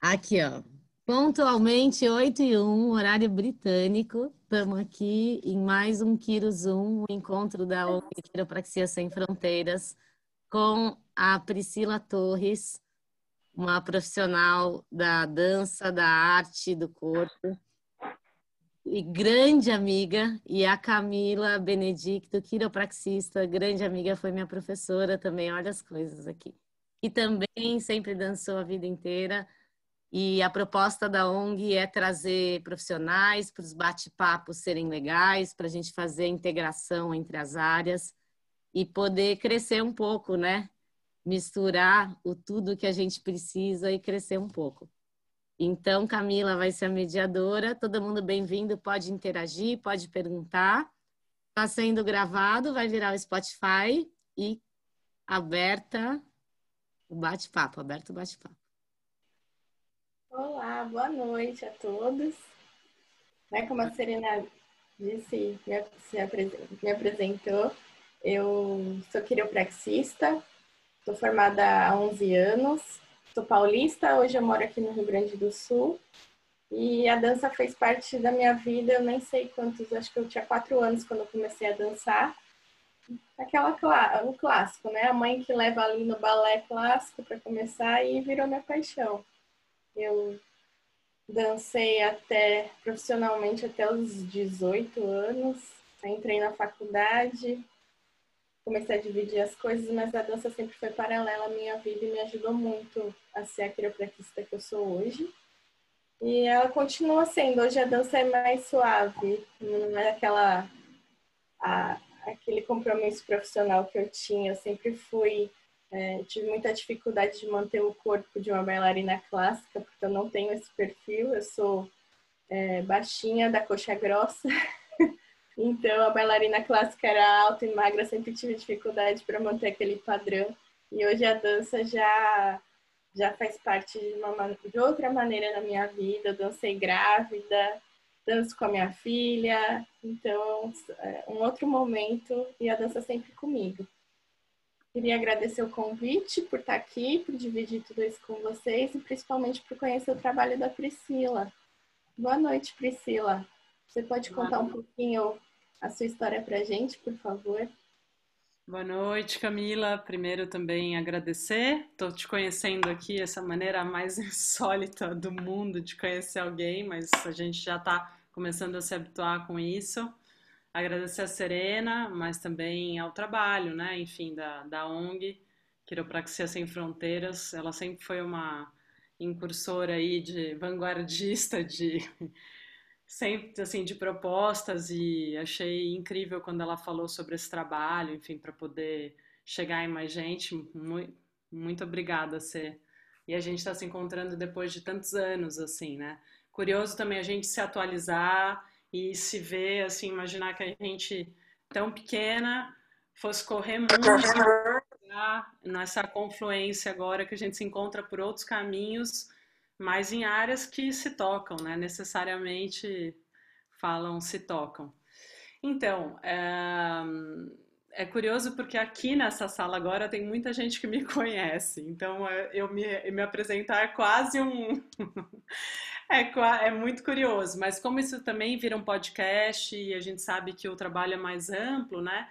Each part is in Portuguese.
Aqui, ó. Pontualmente 8 e 1, horário britânico. Estamos aqui em mais um Kiro Zoom, o encontro da ONG Quiropraxia Sem Fronteiras, com a Priscila Torres, uma profissional da dança, da arte, do corpo, e grande amiga, e a Camila Benedicto, quiropraxista, grande amiga, foi minha professora também, olha as coisas aqui. E também sempre dançou a vida inteira. E a proposta da ONG é trazer profissionais para os bate-papos serem legais, para a gente fazer integração entre as áreas e poder crescer um pouco, né? Misturar o tudo que a gente precisa e crescer um pouco. Então, Camila vai ser a mediadora. Todo mundo bem-vindo, pode interagir, pode perguntar. Está sendo gravado, vai virar o Spotify e aberta o bate-papo, aberto o bate-papo. Olá, boa noite a todos. Né, como a Serena disse, me, me apresentou, eu sou quiropraxista, estou formada há 11 anos, sou paulista, hoje eu moro aqui no Rio Grande do Sul. E a dança fez parte da minha vida, eu nem sei quantos, acho que eu tinha quatro anos quando eu comecei a dançar. Aquela o clássico, né? A mãe que leva ali no balé clássico para começar e virou minha paixão. Eu dancei até profissionalmente até os 18 anos, entrei na faculdade, comecei a dividir as coisas, mas a dança sempre foi paralela à minha vida e me ajudou muito a ser a quiropraxista que eu sou hoje. E ela continua sendo. Hoje a dança é mais suave, não é aquela a, aquele compromisso profissional que eu tinha. Eu sempre fui é, tive muita dificuldade de manter o corpo de uma bailarina clássica, porque eu não tenho esse perfil, eu sou é, baixinha, da coxa grossa. então, a bailarina clássica era alta e magra, sempre tive dificuldade para manter aquele padrão. E hoje a dança já já faz parte de, uma, de outra maneira na minha vida. Eu dancei grávida, danço com a minha filha, então é um outro momento e a dança sempre comigo. Queria agradecer o convite por estar aqui, por dividir tudo isso com vocês e principalmente por conhecer o trabalho da Priscila. Boa noite, Priscila. Você pode contar um pouquinho a sua história para a gente, por favor? Boa noite, Camila. Primeiro também agradecer. Estou te conhecendo aqui, essa maneira mais insólita do mundo de conhecer alguém, mas a gente já está começando a se habituar com isso. Agradecer a Serena, mas também ao trabalho, né? Enfim, da, da ONG, Quiropraxia Sem Fronteiras. Ela sempre foi uma incursora aí de vanguardista de sempre assim de propostas e achei incrível quando ela falou sobre esse trabalho, enfim, para poder chegar em mais gente. Muito, muito obrigada, Cê. E a gente está se encontrando depois de tantos anos, assim, né? Curioso também a gente se atualizar e se ver, assim, imaginar que a gente tão pequena fosse correr muito nessa confluência agora que a gente se encontra por outros caminhos mas em áreas que se tocam, né? Necessariamente falam se tocam. Então, é, é, curioso porque aqui nessa sala agora tem muita gente que me conhece, então é, eu me, me apresentar é quase um. É, é muito curioso, mas como isso também vira um podcast e a gente sabe que o trabalho é mais amplo, né?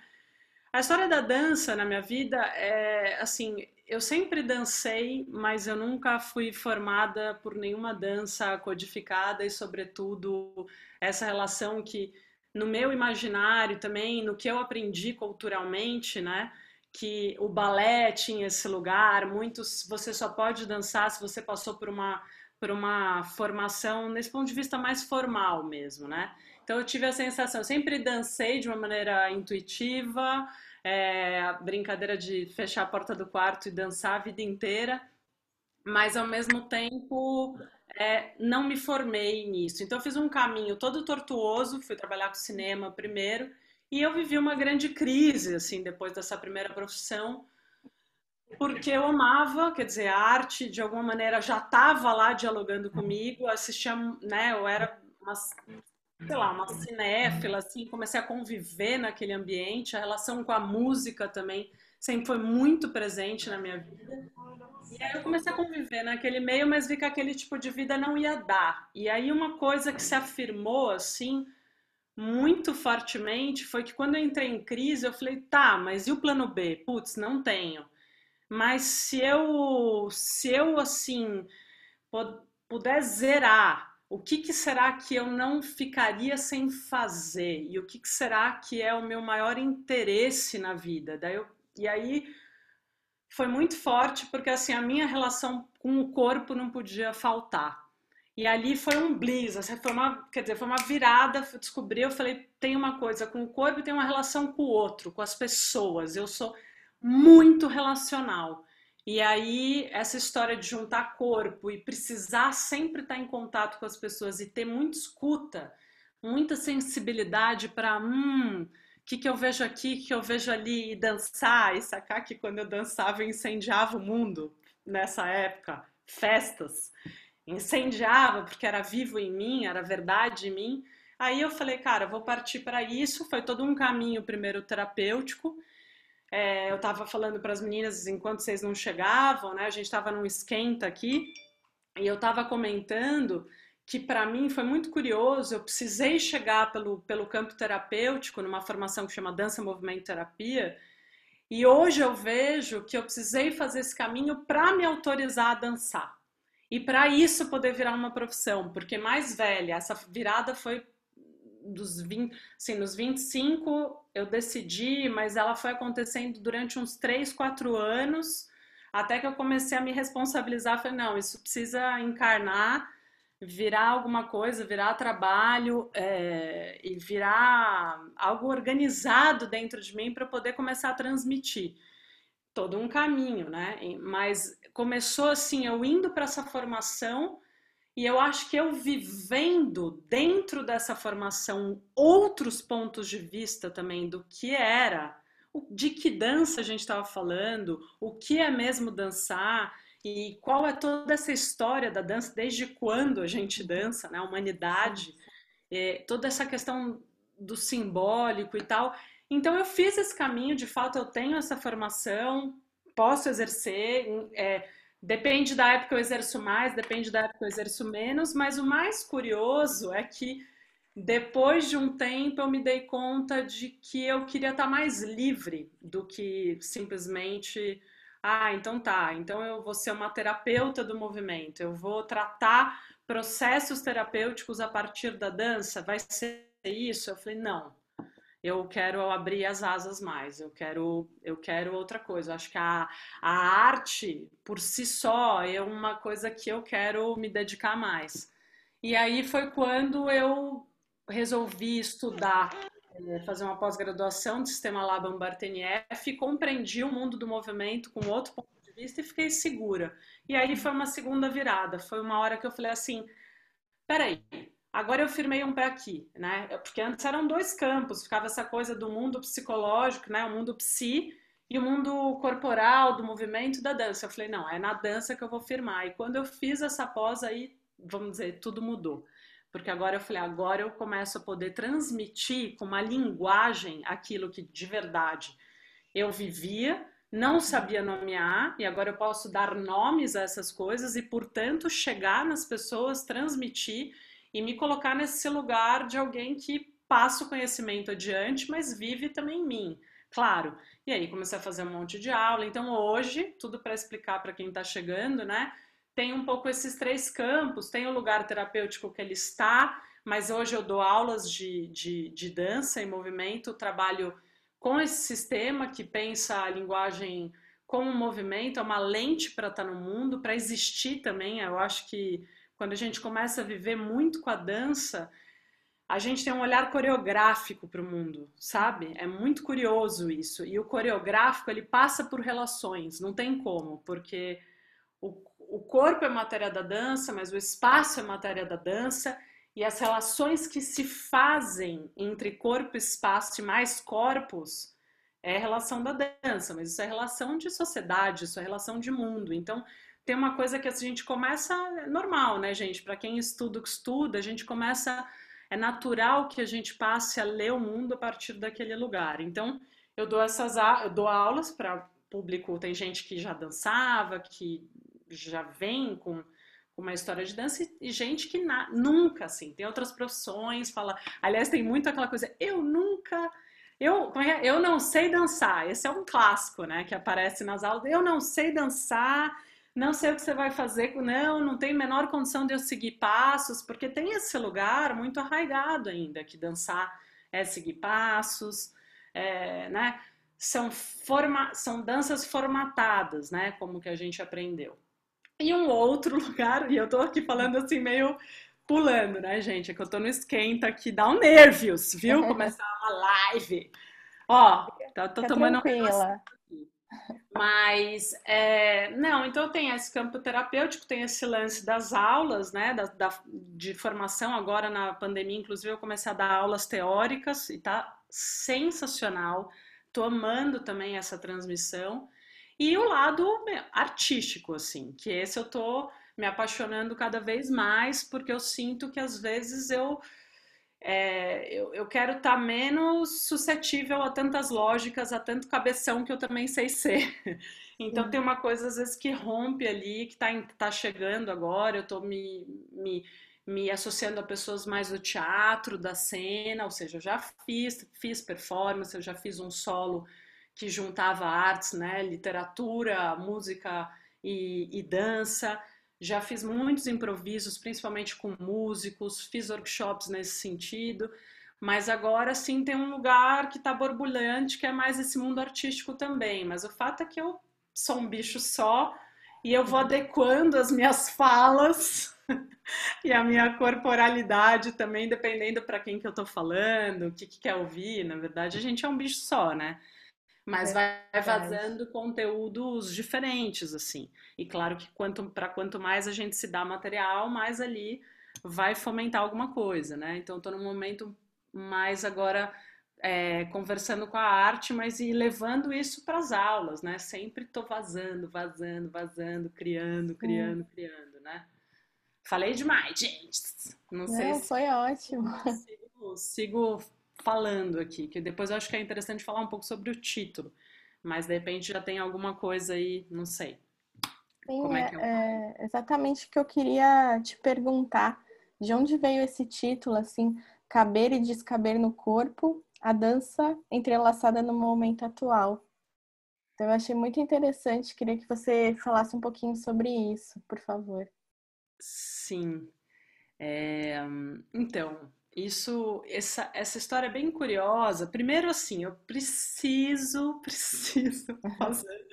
A história da dança na minha vida é assim, eu sempre dancei, mas eu nunca fui formada por nenhuma dança codificada e, sobretudo, essa relação que no meu imaginário também, no que eu aprendi culturalmente, né? Que o balé tinha esse lugar, muitos você só pode dançar se você passou por uma por uma formação nesse ponto de vista mais formal mesmo, né? Então eu tive a sensação, eu sempre dancei de uma maneira intuitiva, é, a brincadeira de fechar a porta do quarto e dançar a vida inteira, mas ao mesmo tempo é, não me formei nisso. Então eu fiz um caminho todo tortuoso, fui trabalhar com cinema primeiro, e eu vivi uma grande crise, assim, depois dessa primeira profissão, porque eu amava, quer dizer, a arte de alguma maneira já estava lá dialogando comigo, assistia, né, eu era uma sei lá, uma cinéfila, assim, comecei a conviver naquele ambiente, a relação com a música também sempre foi muito presente na minha vida. E aí eu comecei a conviver naquele meio, mas vi que aquele tipo de vida não ia dar. E aí uma coisa que se afirmou assim muito fortemente foi que quando eu entrei em crise, eu falei, tá, mas e o plano B? Putz, não tenho. Mas se eu, se eu assim, puder zerar, o que, que será que eu não ficaria sem fazer? E o que, que será que é o meu maior interesse na vida? Daí eu, e aí foi muito forte, porque assim, a minha relação com o corpo não podia faltar. E ali foi um bliss, assim, foi uma, quer dizer, foi uma virada, descobri, eu falei, tem uma coisa com o corpo e tem uma relação com o outro, com as pessoas. Eu sou muito relacional. E aí, essa história de juntar corpo e precisar sempre estar em contato com as pessoas e ter muita escuta, muita sensibilidade para, hum, o que, que eu vejo aqui, o que eu vejo ali, e dançar, e sacar que quando eu dançava eu incendiava o mundo nessa época, festas incendiava porque era vivo em mim, era verdade em mim. Aí eu falei, cara, vou partir para isso. Foi todo um caminho primeiro terapêutico. É, eu estava falando para as meninas enquanto vocês não chegavam, né? A gente estava num esquenta aqui e eu estava comentando que para mim foi muito curioso. Eu precisei chegar pelo, pelo campo terapêutico numa formação que chama Dança Movimento Terapia. E hoje eu vejo que eu precisei fazer esse caminho para me autorizar a dançar. E para isso poder virar uma profissão, porque mais velha, essa virada foi dos 20, assim, nos 25 eu decidi, mas ela foi acontecendo durante uns 3, 4 anos, até que eu comecei a me responsabilizar, falei, não, isso precisa encarnar, virar alguma coisa, virar trabalho é, e virar algo organizado dentro de mim para poder começar a transmitir todo um caminho, né? Mas começou assim, eu indo para essa formação e eu acho que eu vivendo dentro dessa formação outros pontos de vista também do que era, de que dança a gente estava falando, o que é mesmo dançar e qual é toda essa história da dança, desde quando a gente dança, né? A humanidade, é, toda essa questão do simbólico e tal. Então eu fiz esse caminho, de fato eu tenho essa formação, posso exercer, é, depende da época que eu exerço mais, depende da época que eu exerço menos, mas o mais curioso é que depois de um tempo eu me dei conta de que eu queria estar mais livre do que simplesmente ah, então tá, então eu vou ser uma terapeuta do movimento, eu vou tratar processos terapêuticos a partir da dança, vai ser isso? Eu falei, não, eu quero abrir as asas mais, eu quero, eu quero outra coisa. Acho que a, a arte, por si só, é uma coisa que eu quero me dedicar mais. E aí foi quando eu resolvi estudar, eh, fazer uma pós-graduação de sistema Laban Bartenieff e compreendi o mundo do movimento com outro ponto de vista e fiquei segura. E aí foi uma segunda virada, foi uma hora que eu falei assim, peraí, Agora eu firmei um pé aqui, né? Porque antes eram dois campos, ficava essa coisa do mundo psicológico, né? O mundo psi e o mundo corporal, do movimento da dança. Eu falei, não, é na dança que eu vou firmar. E quando eu fiz essa pós aí, vamos dizer, tudo mudou. Porque agora eu falei, agora eu começo a poder transmitir com uma linguagem aquilo que de verdade eu vivia, não sabia nomear, e agora eu posso dar nomes a essas coisas e, portanto, chegar nas pessoas, transmitir e me colocar nesse lugar de alguém que passa o conhecimento adiante, mas vive também em mim. Claro. E aí comecei a fazer um monte de aula. Então hoje, tudo para explicar para quem está chegando, né? Tem um pouco esses três campos. Tem o lugar terapêutico que ele está, mas hoje eu dou aulas de, de, de dança e movimento, trabalho com esse sistema que pensa a linguagem como um movimento, é uma lente para estar tá no mundo, para existir também. Eu acho que quando a gente começa a viver muito com a dança, a gente tem um olhar coreográfico para o mundo, sabe? É muito curioso isso. E o coreográfico, ele passa por relações, não tem como, porque o, o corpo é matéria da dança, mas o espaço é matéria da dança, e as relações que se fazem entre corpo, espaço e mais corpos é relação da dança, mas isso é relação de sociedade, isso é relação de mundo. Então, tem uma coisa que a gente começa é normal, né, gente? Para quem estuda que estuda, a gente começa é natural que a gente passe a ler o mundo a partir daquele lugar. Então, eu dou essas eu dou aulas para público, tem gente que já dançava, que já vem com uma história de dança e gente que na, nunca, assim, tem outras profissões, fala, aliás, tem muito aquela coisa, eu nunca, eu, é, eu não sei dançar, esse é um clássico, né, que aparece nas aulas, eu não sei dançar, não sei o que você vai fazer, não, não tem menor condição de eu seguir passos, porque tem esse lugar muito arraigado ainda, que dançar é seguir passos, é, né, são, forma, são danças formatadas, né, como que a gente aprendeu. E um outro lugar, e eu tô aqui falando assim meio pulando, né, gente? É que eu tô no esquenta aqui, dá um nervios, viu? Começar uma live. Ó, tá, tô tomando tranquila. um mas, é, não, então tem esse campo terapêutico, tem esse lance das aulas, né, da, da, de formação. Agora na pandemia, inclusive, eu comecei a dar aulas teóricas e tá sensacional. Tô amando também essa transmissão. E o lado artístico, assim, que esse eu tô me apaixonando cada vez mais, porque eu sinto que às vezes eu é, eu, eu, quero estar tá menos suscetível a tantas lógicas, a tanto cabeção que eu também sei ser. Então uhum. tem uma coisa às vezes que rompe ali, que está tá chegando agora, eu estou me, me, me associando a pessoas mais do teatro, da cena, ou seja, eu já fiz, fiz performance, eu já fiz um solo que juntava artes, né, literatura, música e, e dança. Já fiz muitos improvisos, principalmente com músicos, fiz workshops nesse sentido, mas agora sim tem um lugar que está borbulhante, que é mais esse mundo artístico também. Mas o fato é que eu sou um bicho só e eu vou adequando as minhas falas e a minha corporalidade também, dependendo para quem que eu estou falando, o que, que quer ouvir. Na verdade, a gente é um bicho só, né? Mas vai vazando conteúdos diferentes assim. E claro que quanto para quanto mais a gente se dá material, mais ali vai fomentar alguma coisa, né? Então estou num momento mais agora é, conversando com a arte, mas e levando isso para as aulas, né? Sempre estou vazando, vazando, vazando, criando, criando, hum. criando, né? Falei demais, gente. Não sei. Não, se... foi ótimo. Sigo, sigo falando aqui, que depois eu acho que é interessante falar um pouco sobre o título, mas de repente já tem alguma coisa aí, não sei. Sim, Como é, que é, é exatamente o que eu queria te perguntar. De onde veio esse título, assim, caber e descaber no corpo, a dança entrelaçada no momento atual? Então, eu achei muito interessante, queria que você falasse um pouquinho sobre isso, por favor. Sim. É, então, isso, essa, essa história é bem curiosa. Primeiro, assim, eu preciso, preciso fazer.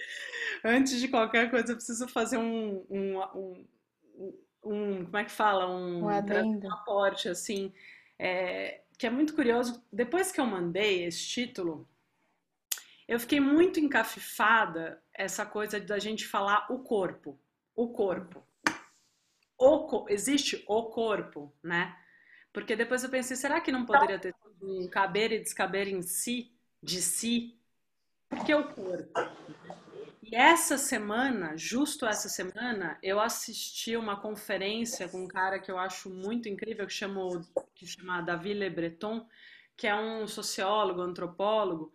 Antes de qualquer coisa, eu preciso fazer um, um, um, um como é que fala? Um, um aporte, assim, é, que é muito curioso. Depois que eu mandei esse título, eu fiquei muito encafifada essa coisa da gente falar o corpo. O corpo. O, existe o corpo, né? Porque depois eu pensei, será que não poderia ter um caber e descaber em si, de si? Porque o corpo. E essa semana, justo essa semana, eu assisti uma conferência com um cara que eu acho muito incrível, que, chamou, que chama Davi Le Breton, que é um sociólogo, antropólogo,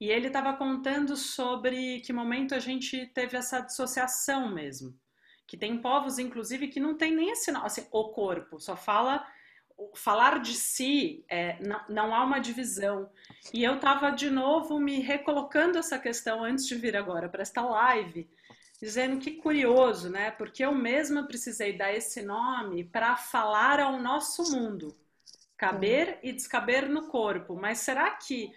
e ele estava contando sobre que momento a gente teve essa dissociação mesmo. Que tem povos, inclusive, que não tem nem esse assim, o corpo, só fala falar de si, é, não, não, há uma divisão. E eu estava de novo me recolocando essa questão antes de vir agora para esta live, dizendo que curioso, né? Porque eu mesma precisei dar esse nome para falar ao nosso mundo, caber uhum. e descaber no corpo. Mas será que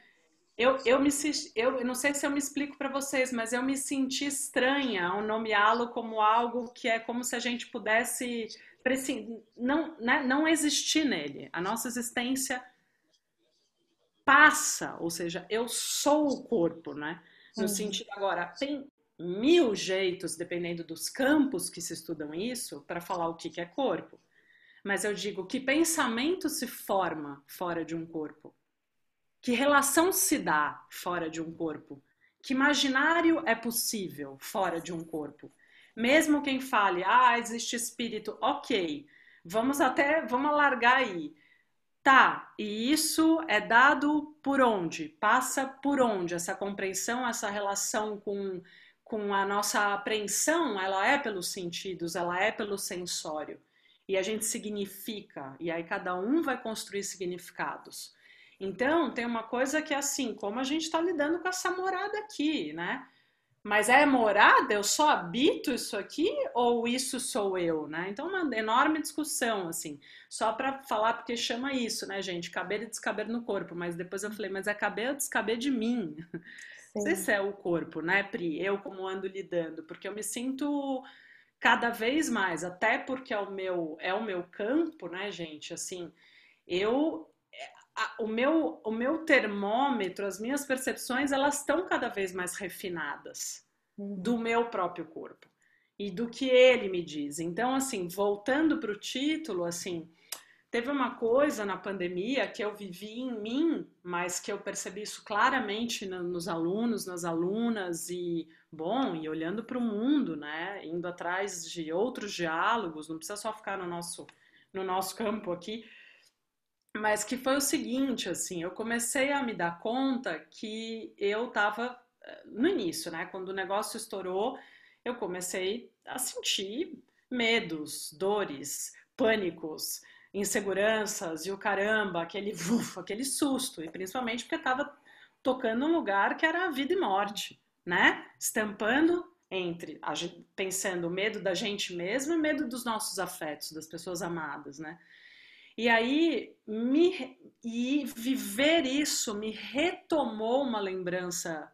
eu, eu me eu não sei se eu me explico para vocês, mas eu me senti estranha ao nomeá-lo como algo que é como se a gente pudesse não, né, não existir nele. A nossa existência passa, ou seja, eu sou o corpo, né? No uhum. sentido agora, tem mil jeitos, dependendo dos campos que se estudam isso, para falar o que, que é corpo. Mas eu digo que pensamento se forma fora de um corpo, que relação se dá fora de um corpo, que imaginário é possível fora de um corpo. Mesmo quem fale, ah, existe espírito, ok, vamos até, vamos largar aí. Tá, e isso é dado por onde? Passa por onde? Essa compreensão, essa relação com, com a nossa apreensão, ela é pelos sentidos, ela é pelo sensório. E a gente significa, e aí cada um vai construir significados. Então, tem uma coisa que é assim, como a gente está lidando com essa morada aqui, né? Mas é morada? Eu só habito isso aqui ou isso sou eu, né? Então, uma enorme discussão, assim, só para falar, porque chama isso, né, gente? Caber e descaber no corpo. Mas depois eu falei, mas é caber ou descaber de mim? Sim. Não sei se é o corpo, né, Pri? Eu como ando lidando, porque eu me sinto cada vez mais, até porque é o meu, é o meu campo, né, gente? Assim, eu o, meu, o meu termômetro, as minhas percepções, elas estão cada vez mais refinadas uhum. do meu próprio corpo e do que ele me diz. Então, assim, voltando para o título, assim, teve uma coisa na pandemia que eu vivi em mim, mas que eu percebi isso claramente nos alunos, nas alunas e, bom, e olhando para o mundo, né, indo atrás de outros diálogos, não precisa só ficar no nosso, no nosso campo aqui, mas que foi o seguinte, assim, eu comecei a me dar conta que eu estava eh, no início, né? Quando o negócio estourou, eu comecei a sentir medos, dores, pânicos, inseguranças e o caramba, aquele uf, aquele susto, e principalmente porque estava tocando um lugar que era vida e morte, né? Estampando entre, pensando o medo da gente mesmo e medo dos nossos afetos, das pessoas amadas, né? E aí, me, e viver isso me retomou uma lembrança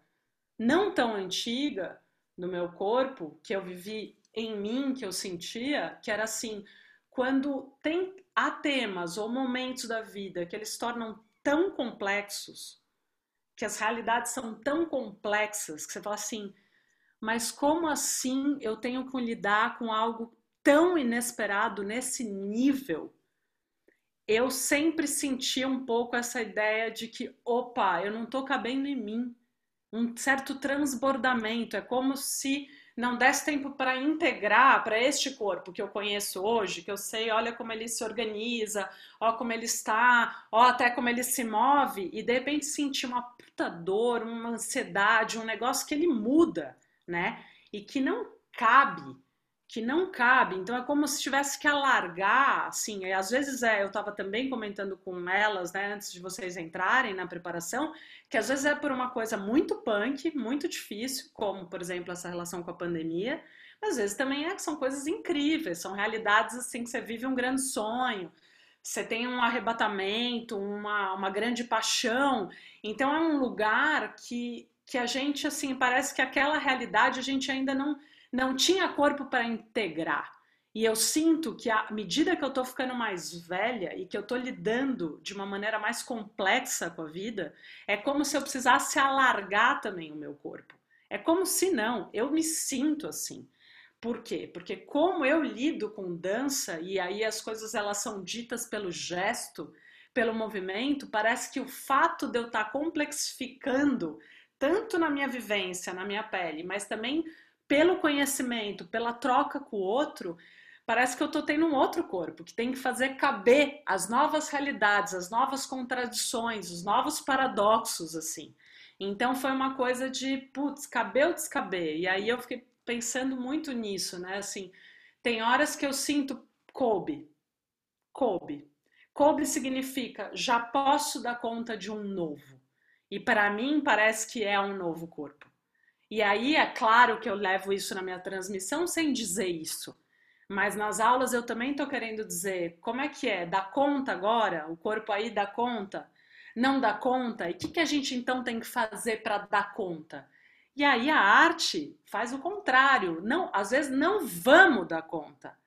não tão antiga do meu corpo, que eu vivi em mim, que eu sentia, que era assim, quando tem há temas ou momentos da vida que eles tornam tão complexos, que as realidades são tão complexas, que você fala assim, mas como assim eu tenho que lidar com algo tão inesperado nesse nível? Eu sempre senti um pouco essa ideia de que, opa, eu não estou cabendo em mim. Um certo transbordamento. É como se não desse tempo para integrar para este corpo que eu conheço hoje, que eu sei, olha como ele se organiza, ó como ele está, ó até como ele se move, e de repente sentir uma puta dor, uma ansiedade, um negócio que ele muda, né? E que não cabe que não cabe. Então é como se tivesse que alargar, assim. E às vezes é, eu estava também comentando com elas, né, antes de vocês entrarem na preparação, que às vezes é por uma coisa muito punk, muito difícil, como por exemplo essa relação com a pandemia. Mas às vezes também é, são coisas incríveis, são realidades assim que você vive um grande sonho. Você tem um arrebatamento, uma, uma grande paixão. Então é um lugar que, que a gente, assim, parece que aquela realidade a gente ainda não, não tinha corpo para integrar. E eu sinto que à medida que eu estou ficando mais velha e que eu estou lidando de uma maneira mais complexa com a vida, é como se eu precisasse alargar também o meu corpo. É como se não, eu me sinto assim. Por quê? Porque como eu lido com dança e aí as coisas elas são ditas pelo gesto, pelo movimento, parece que o fato de eu estar tá complexificando tanto na minha vivência, na minha pele, mas também pelo conhecimento, pela troca com o outro, parece que eu estou tendo um outro corpo que tem que fazer caber as novas realidades, as novas contradições, os novos paradoxos, assim. Então foi uma coisa de, putz, caber ou descaber? E aí eu fiquei pensando muito nisso, né? Assim, tem horas que eu sinto coube, coube. Coube significa já posso dar conta de um novo. E para mim parece que é um novo corpo. E aí é claro que eu levo isso na minha transmissão sem dizer isso. Mas nas aulas eu também estou querendo dizer como é que é, dá conta agora? O corpo aí dá conta? Não dá conta? E o que, que a gente então tem que fazer para dar conta? E aí a arte faz o contrário. Não, às vezes não vamos dar conta.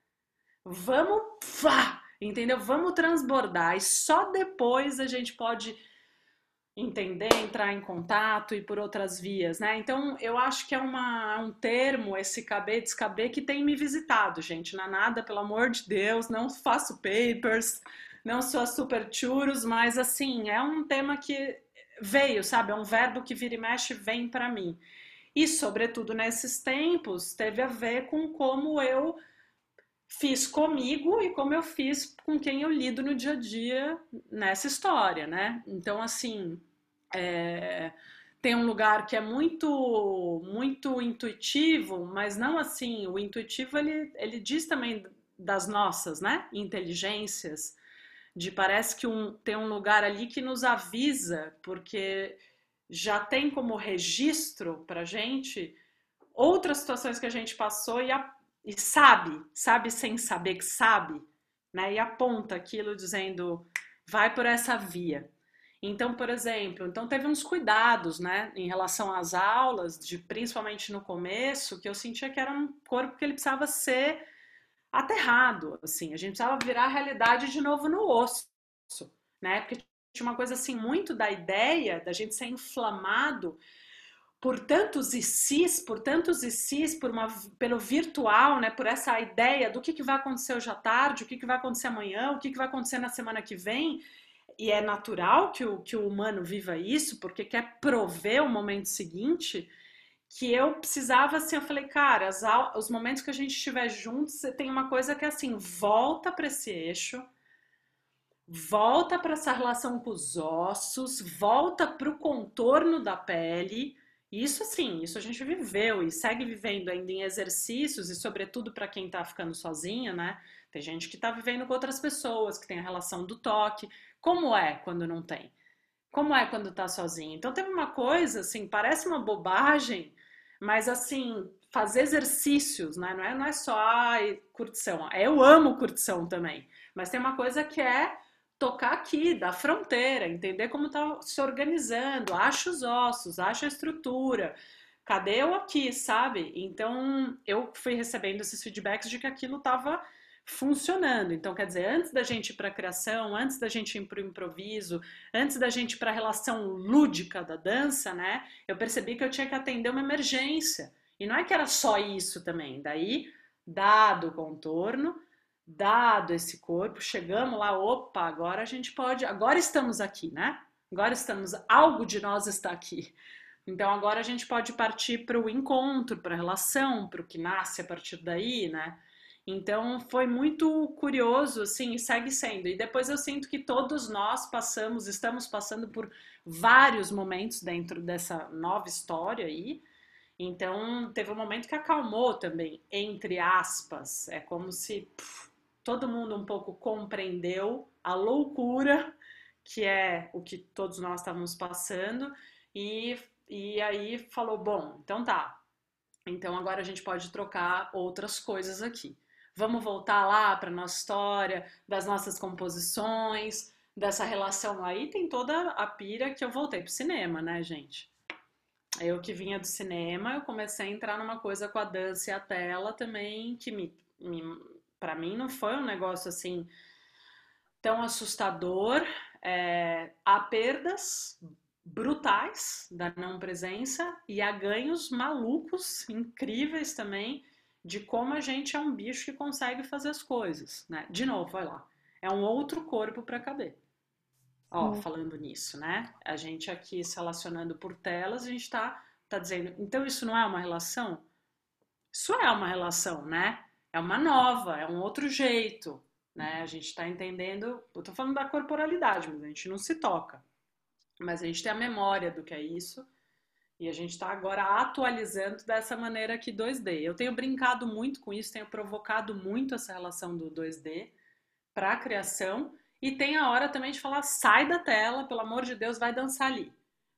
Vamos, pá, entendeu? Vamos transbordar e só depois a gente pode entender, entrar em contato e por outras vias, né? Então, eu acho que é uma, um termo, esse caber, descaber, que tem me visitado, gente. Não é nada, pelo amor de Deus, não faço papers, não sou super churros, mas assim, é um tema que veio, sabe? É um verbo que vira e mexe vem para mim. E, sobretudo nesses tempos, teve a ver com como eu fiz comigo e como eu fiz com quem eu lido no dia a dia nessa história, né? Então, assim, é, tem um lugar que é muito, muito intuitivo, mas não assim. O intuitivo ele, ele diz também das nossas, né? Inteligências, de parece que um, tem um lugar ali que nos avisa, porque já tem como registro para gente outras situações que a gente passou e, a, e sabe, sabe sem saber que sabe, né? E aponta aquilo dizendo, vai por essa via. Então, por exemplo, então teve uns cuidados, né, em relação às aulas, de principalmente no começo, que eu sentia que era um corpo que ele precisava ser aterrado, assim, a gente precisava virar a realidade de novo no osso, né? Porque tinha uma coisa assim muito da ideia da gente ser inflamado por tantos ICs, por tantos ICs, por uma, pelo virtual, né, por essa ideia do que, que vai acontecer hoje à tarde, o que, que vai acontecer amanhã, o que, que vai acontecer na semana que vem, e é natural que o, que o humano viva isso, porque quer prover o momento seguinte, que eu precisava, assim, eu falei, cara, as, os momentos que a gente estiver juntos, tem uma coisa que é assim, volta para esse eixo, volta para essa relação com os ossos, volta para o contorno da pele, isso sim, isso a gente viveu e segue vivendo ainda em exercícios e sobretudo para quem está ficando sozinha, né? Tem gente que está vivendo com outras pessoas, que tem a relação do toque. Como é quando não tem? Como é quando está sozinho? Então teve uma coisa assim, parece uma bobagem, mas assim, fazer exercícios, né? Não é, não é só ai, curtição. Eu amo curtição também, mas tem uma coisa que é tocar aqui, da fronteira, entender como está se organizando, acha os ossos, acha a estrutura, cadê eu aqui, sabe? Então eu fui recebendo esses feedbacks de que aquilo estava funcionando. Então, quer dizer, antes da gente ir para a criação, antes da gente ir para o improviso, antes da gente ir para a relação lúdica da dança, né? Eu percebi que eu tinha que atender uma emergência. E não é que era só isso também. Daí, dado o contorno, dado esse corpo, chegamos lá, opa, agora a gente pode, agora estamos aqui, né? Agora estamos, algo de nós está aqui. Então agora a gente pode partir para o encontro, para a relação, para o que nasce a partir daí, né? Então foi muito curioso, assim, e segue sendo. E depois eu sinto que todos nós passamos, estamos passando por vários momentos dentro dessa nova história aí. Então teve um momento que acalmou também, entre aspas. É como se pff, todo mundo um pouco compreendeu a loucura que é o que todos nós estávamos passando e, e aí falou, bom, então tá. Então agora a gente pode trocar outras coisas aqui. Vamos voltar lá para nossa história, das nossas composições, dessa relação aí, tem toda a pira que eu voltei pro cinema, né, gente? Eu que vinha do cinema, eu comecei a entrar numa coisa com a dança e a tela também que me, me para mim não foi um negócio assim tão assustador. É, há perdas brutais da não presença e há ganhos malucos, incríveis também, de como a gente é um bicho que consegue fazer as coisas, né? De novo, vai lá. É um outro corpo para caber. Ó, falando nisso, né? A gente aqui se relacionando por telas, a gente tá, tá dizendo, então isso não é uma relação? Isso é uma relação, né? É uma nova, é um outro jeito, né? A gente está entendendo, eu tô falando da corporalidade, mas a gente não se toca. Mas a gente tem a memória do que é isso e a gente está agora atualizando dessa maneira aqui 2D. Eu tenho brincado muito com isso, tenho provocado muito essa relação do 2D para a criação e tem a hora também de falar: sai da tela, pelo amor de Deus, vai dançar ali.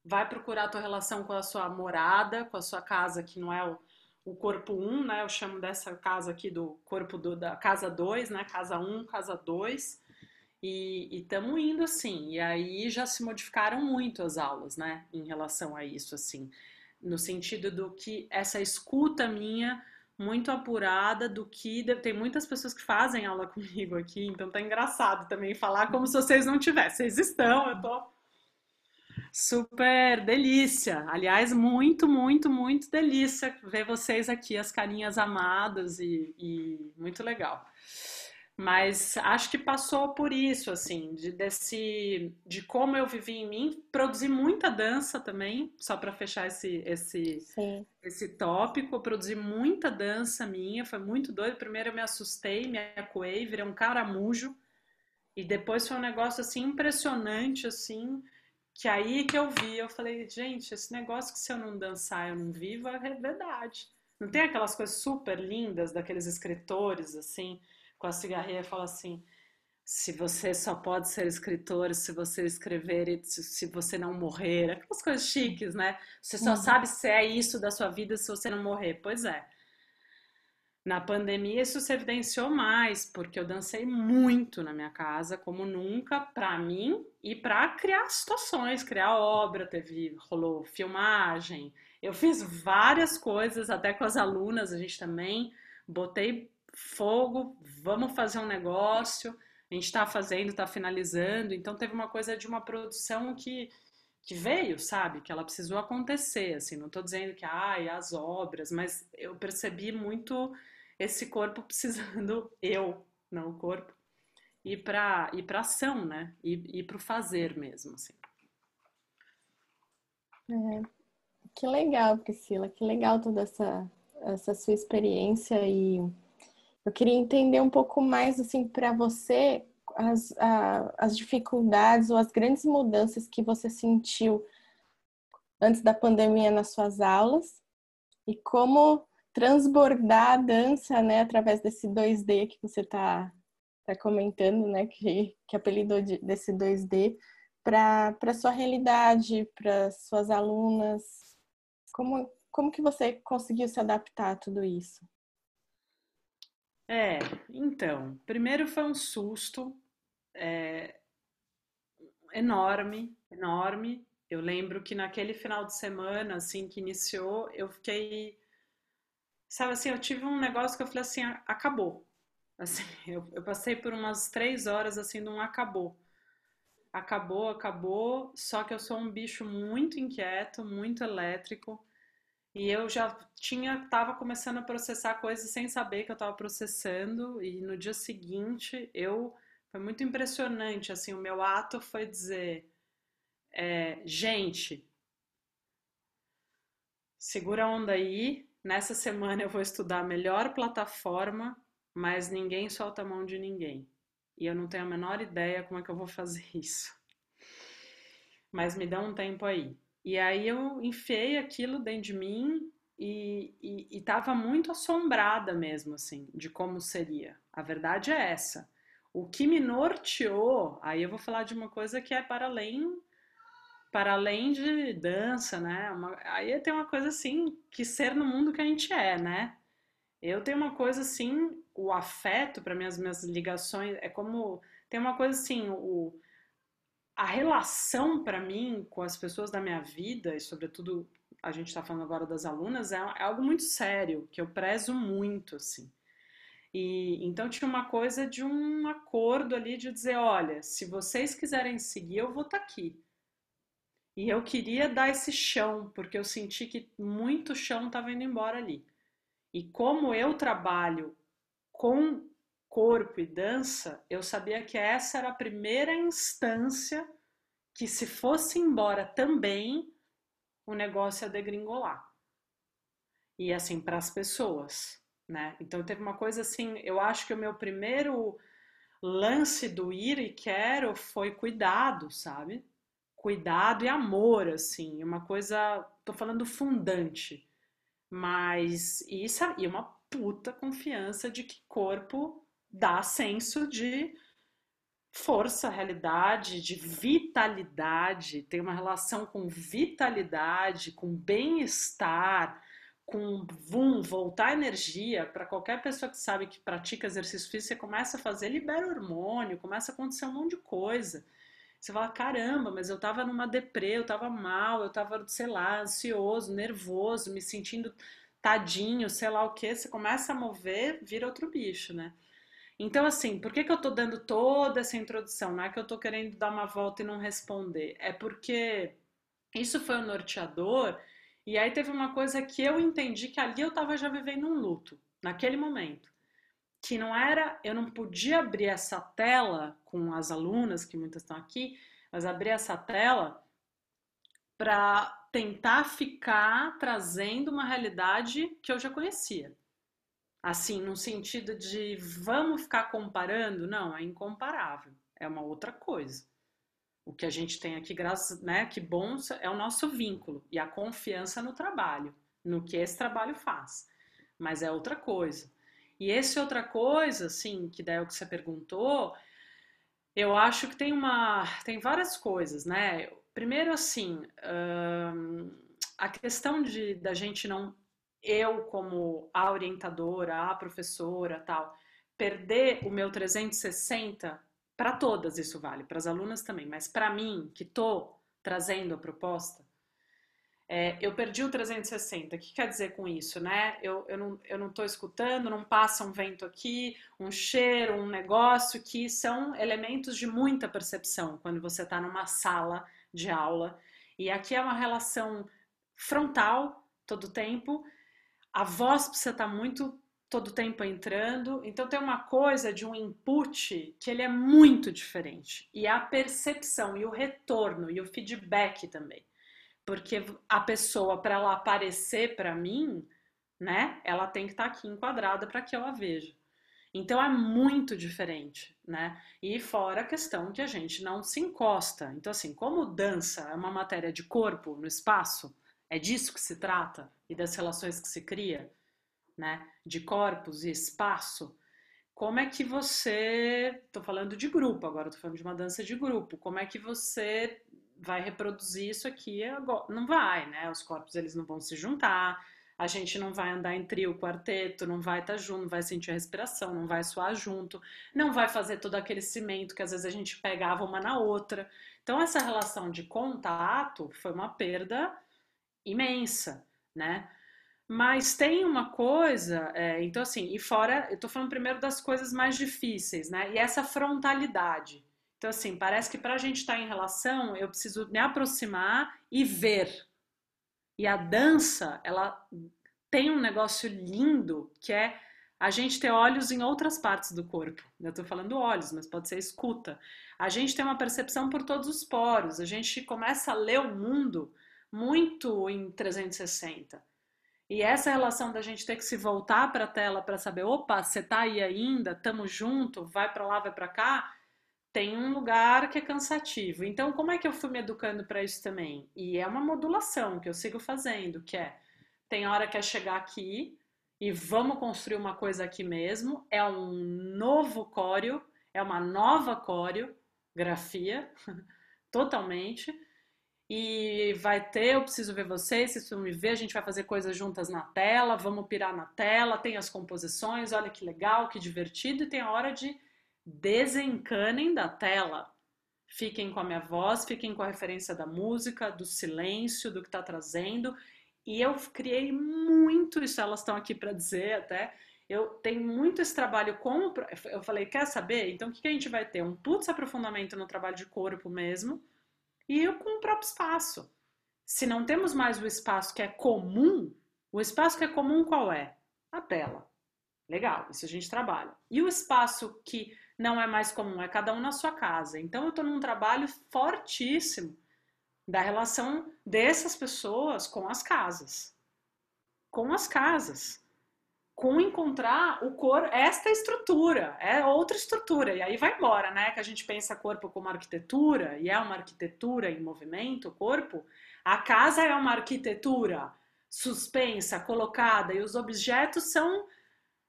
Vai procurar a tua relação com a sua morada, com a sua casa, que não é o, o corpo 1, né? Eu chamo dessa casa aqui do corpo do, da casa 2, né? Casa 1, casa 2. E estamos indo assim. E aí já se modificaram muito as aulas, né? Em relação a isso, assim. No sentido do que essa escuta minha muito apurada do que tem muitas pessoas que fazem aula comigo aqui, então tá engraçado também falar como se vocês não tivessem. Vocês estão, eu tô Super delícia. Aliás, muito, muito, muito delícia ver vocês aqui, as carinhas amadas e, e muito legal. Mas acho que passou por isso, assim, de, desse, de como eu vivi em mim, produzi muita dança também, só para fechar esse, esse, esse tópico, eu produzi muita dança minha, foi muito doido. Primeiro eu me assustei, me acuei, virei um caramujo, e depois foi um negócio assim impressionante, assim, que aí que eu vi, eu falei, gente, esse negócio que se eu não dançar eu não vivo é verdade. Não tem aquelas coisas super lindas daqueles escritores, assim, com a cigarrinha e fala assim: se você só pode ser escritor se você escrever e se você não morrer, aquelas coisas chiques, né? Você só uhum. sabe se é isso da sua vida se você não morrer. Pois é. Na pandemia isso se evidenciou mais, porque eu dancei muito na minha casa, como nunca, para mim e para criar situações, criar obra, teve rolou filmagem. Eu fiz várias coisas até com as alunas, a gente também. Botei fogo, vamos fazer um negócio, a gente está fazendo, está finalizando, então teve uma coisa de uma produção que, que veio, sabe? Que ela precisou acontecer, assim, não estou dizendo que, ai, as obras, mas eu percebi muito esse corpo precisando, eu, não o corpo, ir para ir para ação, né? Ir para o fazer mesmo, assim. É, que legal, Priscila, que legal toda essa, essa sua experiência e eu queria entender um pouco mais, assim, para você, as, a, as dificuldades ou as grandes mudanças que você sentiu antes da pandemia nas suas aulas e como transbordar a dança, né, através desse 2D que você está tá comentando, né, que, que apelidou de, desse 2D, para sua realidade, para suas alunas. Como, como que você conseguiu se adaptar a tudo isso? É, então, primeiro foi um susto é, enorme, enorme. Eu lembro que naquele final de semana, assim, que iniciou, eu fiquei, sabe assim, eu tive um negócio que eu falei assim, acabou. Assim, eu, eu passei por umas três horas, assim, não acabou. Acabou, acabou, só que eu sou um bicho muito inquieto, muito elétrico, e eu já tinha, tava começando a processar coisas sem saber que eu estava processando. E no dia seguinte, eu foi muito impressionante. Assim, o meu ato foi dizer, é, gente, segura a onda aí. Nessa semana eu vou estudar a melhor plataforma, mas ninguém solta a mão de ninguém. E eu não tenho a menor ideia como é que eu vou fazer isso. Mas me dá um tempo aí. E aí eu enfiei aquilo dentro de mim e, e, e muito assombrada mesmo, assim, de como seria. A verdade é essa. O que me norteou, aí eu vou falar de uma coisa que é para além para além de dança, né? Uma, aí tem uma coisa assim, que ser no mundo que a gente é, né? Eu tenho uma coisa assim, o afeto para minhas minhas ligações é como tem uma coisa assim, o a relação para mim com as pessoas da minha vida, e sobretudo a gente está falando agora das alunas, é, é, algo muito sério, que eu prezo muito, assim. E então tinha uma coisa de um acordo ali de dizer, olha, se vocês quiserem seguir, eu vou estar tá aqui. E eu queria dar esse chão, porque eu senti que muito chão estava indo embora ali. E como eu trabalho com corpo e dança, eu sabia que essa era a primeira instância que, se fosse embora também, o negócio ia degringolar. E assim, para as pessoas, né? Então teve uma coisa assim, eu acho que o meu primeiro lance do ir e quero foi cuidado, sabe? Cuidado e amor, assim, uma coisa, tô falando fundante, mas isso e uma puta confiança de que corpo dá senso de força, realidade, de vitalidade, tem uma relação com vitalidade, com bem-estar, com vum, voltar energia. Para qualquer pessoa que sabe que pratica exercício físico, você começa a fazer, libera hormônio, começa a acontecer um monte de coisa. Você fala, caramba, mas eu tava numa deprê, eu tava mal, eu tava, sei lá, ansioso, nervoso, me sentindo tadinho, sei lá o que. Você começa a mover, vira outro bicho, né? Então, assim, por que, que eu tô dando toda essa introdução? Não é que eu tô querendo dar uma volta e não responder. É porque isso foi um norteador, e aí teve uma coisa que eu entendi que ali eu tava já vivendo um luto, naquele momento. que não era, eu não podia abrir essa tela com as alunas, que muitas estão aqui, mas abrir essa tela para tentar ficar trazendo uma realidade que eu já conhecia. Assim, no sentido de vamos ficar comparando? Não, é incomparável, é uma outra coisa. O que a gente tem aqui, graças, né, que bom, é o nosso vínculo e a confiança no trabalho, no que esse trabalho faz. Mas é outra coisa. E esse outra coisa, assim, que daí é o que você perguntou, eu acho que tem uma, tem várias coisas, né? Primeiro, assim, hum, a questão de da gente não, eu como a orientadora, a professora, tal, perder o meu 360 para todas isso vale, para as alunas também, mas para mim que tô trazendo a proposta, é, eu perdi o 360. O que quer dizer com isso, né? Eu, eu, não, eu não estou escutando, não passa um vento aqui, um cheiro, um negócio, que são elementos de muita percepção quando você está numa sala de aula. E aqui é uma relação frontal todo tempo. A voz precisa estar tá muito todo tempo entrando. Então tem uma coisa de um input que ele é muito diferente. E a percepção e o retorno e o feedback também porque a pessoa para ela aparecer para mim, né, ela tem que estar tá aqui enquadrada para que eu a veja. Então é muito diferente, né? E fora a questão que a gente não se encosta. Então assim, como dança é uma matéria de corpo no espaço, é disso que se trata e das relações que se cria, né? De corpos e espaço. Como é que você, tô falando de grupo agora, tô falando de uma dança de grupo. Como é que você vai reproduzir isso aqui agora. Não vai, né? Os corpos eles não vão se juntar, a gente não vai andar em trio, quarteto, não vai estar tá junto, não vai sentir a respiração, não vai suar junto, não vai fazer todo aquele cimento que às vezes a gente pegava uma na outra. Então essa relação de contato foi uma perda imensa, né? Mas tem uma coisa, é, então assim, e fora, eu tô falando primeiro das coisas mais difíceis, né? E essa frontalidade. Então, assim, parece que para a gente estar tá em relação, eu preciso me aproximar e ver. E a dança, ela tem um negócio lindo que é a gente ter olhos em outras partes do corpo. Eu estou falando olhos, mas pode ser escuta. A gente tem uma percepção por todos os poros. A gente começa a ler o mundo muito em 360. E essa relação da gente ter que se voltar para a tela para saber, opa, você tá aí ainda, tamo junto, vai para lá, vai para cá, tem um lugar que é cansativo. Então, como é que eu fui me educando para isso também? E é uma modulação que eu sigo fazendo, que é tem hora que é chegar aqui e vamos construir uma coisa aqui mesmo. É um novo córeo, é uma nova coreografia, totalmente. E vai ter, eu preciso ver vocês, vocês precisam me ver, a gente vai fazer coisas juntas na tela, vamos pirar na tela, tem as composições, olha que legal, que divertido, e tem a hora de desencanem da tela. Fiquem com a minha voz, fiquem com a referência da música, do silêncio, do que está trazendo. E eu criei muito isso, elas estão aqui para dizer até. Eu tenho muito esse trabalho com. Eu falei, quer saber? Então o que, que a gente vai ter? Um putz aprofundamento no trabalho de corpo mesmo e eu com o próprio espaço. Se não temos mais o espaço que é comum, o espaço que é comum qual é? A tela. Legal, isso a gente trabalha. E o espaço que não é mais comum, é cada um na sua casa. Então eu estou num trabalho fortíssimo da relação dessas pessoas com as casas. Com as casas. Com encontrar o corpo, esta estrutura, é outra estrutura, e aí vai embora, né? Que a gente pensa corpo como arquitetura, e é uma arquitetura em movimento, o corpo. A casa é uma arquitetura suspensa, colocada, e os objetos são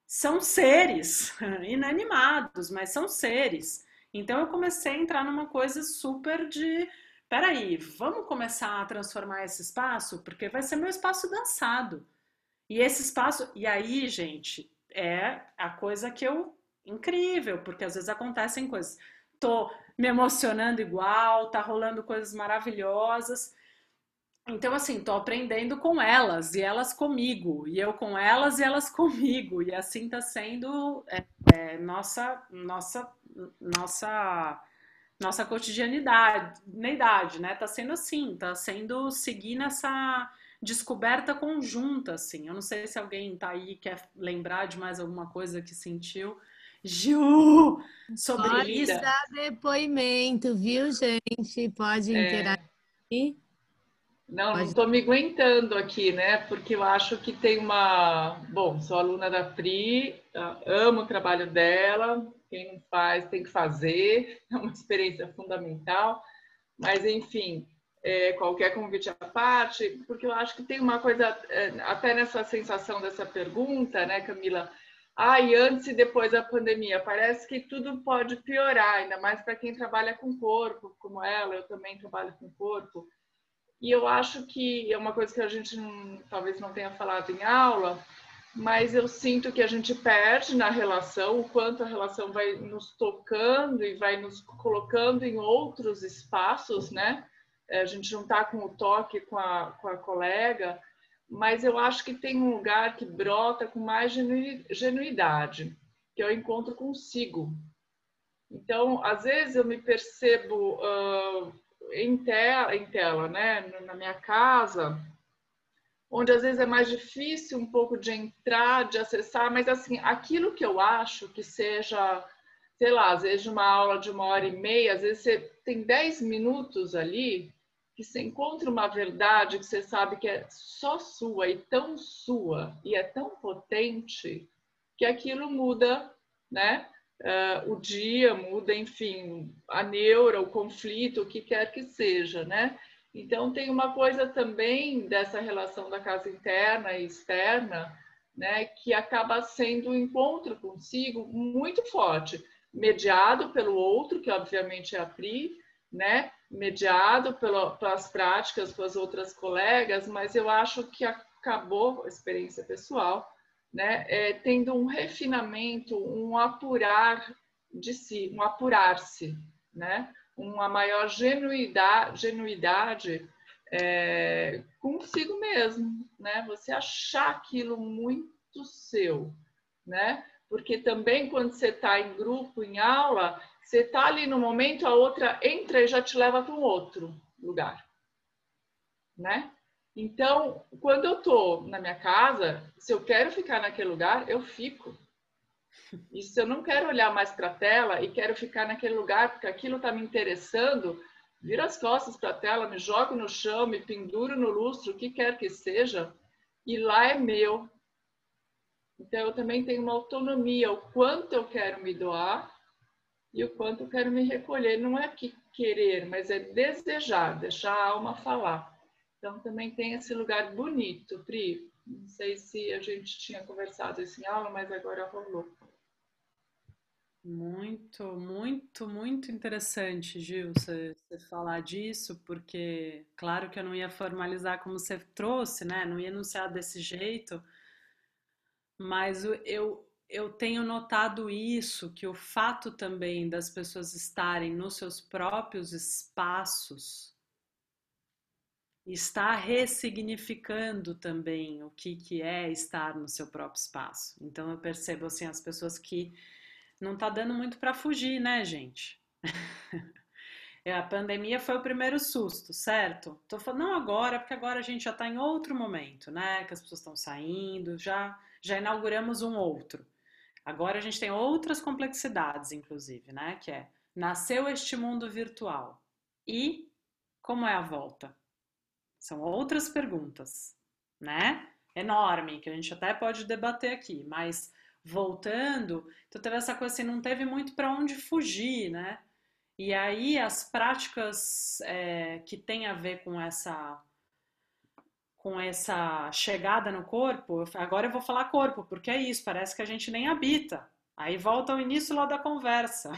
são seres inanimados, mas são seres. Então eu comecei a entrar numa coisa super de peraí, vamos começar a transformar esse espaço, porque vai ser meu espaço dançado. E esse espaço, e aí, gente, é a coisa que eu incrível, porque às vezes acontecem coisas. Tô me emocionando igual, tá rolando coisas maravilhosas. Então, assim, tô aprendendo com elas e elas comigo, e eu com elas e elas comigo, e assim tá sendo é, é, nossa, nossa, nossa, nossa cotidianidade, né? Tá sendo assim, tá sendo seguir nessa descoberta conjunta, assim. Eu não sei se alguém tá aí quer lembrar de mais alguma coisa que sentiu, Ju, sobre Pode isso. dar depoimento, viu, gente? Pode É. interagir. Não, não Pode- estou me aguentando aqui, né? Porque eu acho que tem uma. Bom, sou aluna da Pri, ah, amo o trabalho dela. Quem não faz tem que fazer, é uma experiência fundamental. Mas, enfim, é, qualquer convite à parte, porque eu acho que tem uma coisa, é, até nessa sensação dessa pergunta, né, Camila? Ah, e antes e depois da pandemia, parece que tudo pode piorar, ainda mais para quem trabalha com corpo, como ela, eu também trabalho com corpo. E eu acho que é uma coisa que a gente não- talvez não tenha falado em aula, mas eu sinto que a gente perde na relação, o quanto a relação vai nos tocando e vai nos colocando em outros espaços, né? É, A gente não está com o toque com a, com a colega, mas eu acho que tem um lugar que brota com mais genu- genuidade, que é o encontro consigo. Então, às vezes eu me percebo ah, em tela, em tela, né, na minha casa, onde às vezes é mais difícil um pouco de entrar, de acessar, mas assim, aquilo que eu acho que seja, sei lá, às vezes uma aula de uma hora e meia, às vezes você tem dez minutos ali que você encontra uma verdade que você sabe que é só sua e tão sua e é tão potente que aquilo muda, né? Uh, o dia muda, enfim, a neura, o conflito, o que quer que seja, né? Então tem uma coisa também dessa relação da casa interna e externa, né, que acaba sendo um encontro consigo muito forte, mediado pelo outro, que obviamente é a Pri, né, mediado pelas práticas com as outras colegas, mas eu acho que acabou a experiência pessoal, né, é, tendo um refinamento, um apurar de si, um apurar-se, né, uma maior genuidade, genuidade é, consigo mesmo, né, você achar aquilo muito seu, né, porque também quando você está em grupo, em aula, você está ali no momento, a outra entra e já te leva para um outro lugar, né? Então, quando eu tô na minha casa, se eu quero ficar naquele lugar, eu fico. E se eu não quero olhar mais para a tela e quero ficar naquele lugar porque aquilo está me interessando, viro as costas para a tela, me jogo no chão, me penduro no lustro, o que quer que seja, e lá é meu. Então, eu também tenho uma autonomia, o quanto eu quero me doar e o quanto eu quero me recolher. Não é que querer, mas é desejar, deixar a alma falar. Então, também tem esse lugar bonito, Pri. Não sei se a gente tinha conversado isso em aula, mas agora rolou. Muito, muito, muito interessante, Gil, você, falar disso, porque claro que eu não ia formalizar como você trouxe, né? Não ia anunciar desse jeito, mas eu, eu tenho notado isso, que o fato também das pessoas estarem nos seus próprios espaços está ressignificando também o que, que é estar no seu próprio espaço. Então eu percebo assim as pessoas que não tá dando muito para fugir, né, gente? a pandemia foi o primeiro susto, certo? Tô falando não agora, porque agora a gente já está em outro momento, né? Que as pessoas estão saindo, já já inauguramos um outro. Agora a gente tem outras complexidades, inclusive, né? Que é nasceu este mundo virtual e como é a volta? São outras perguntas, né? Enorme, que a gente até pode debater aqui, mas voltando, então teve essa coisa assim, não teve muito para onde fugir, né? E aí as práticas é, que tem a ver com essa com essa chegada no corpo, agora eu vou falar corpo, porque é isso, parece que a gente nem habita. Aí volta ao início lá da conversa.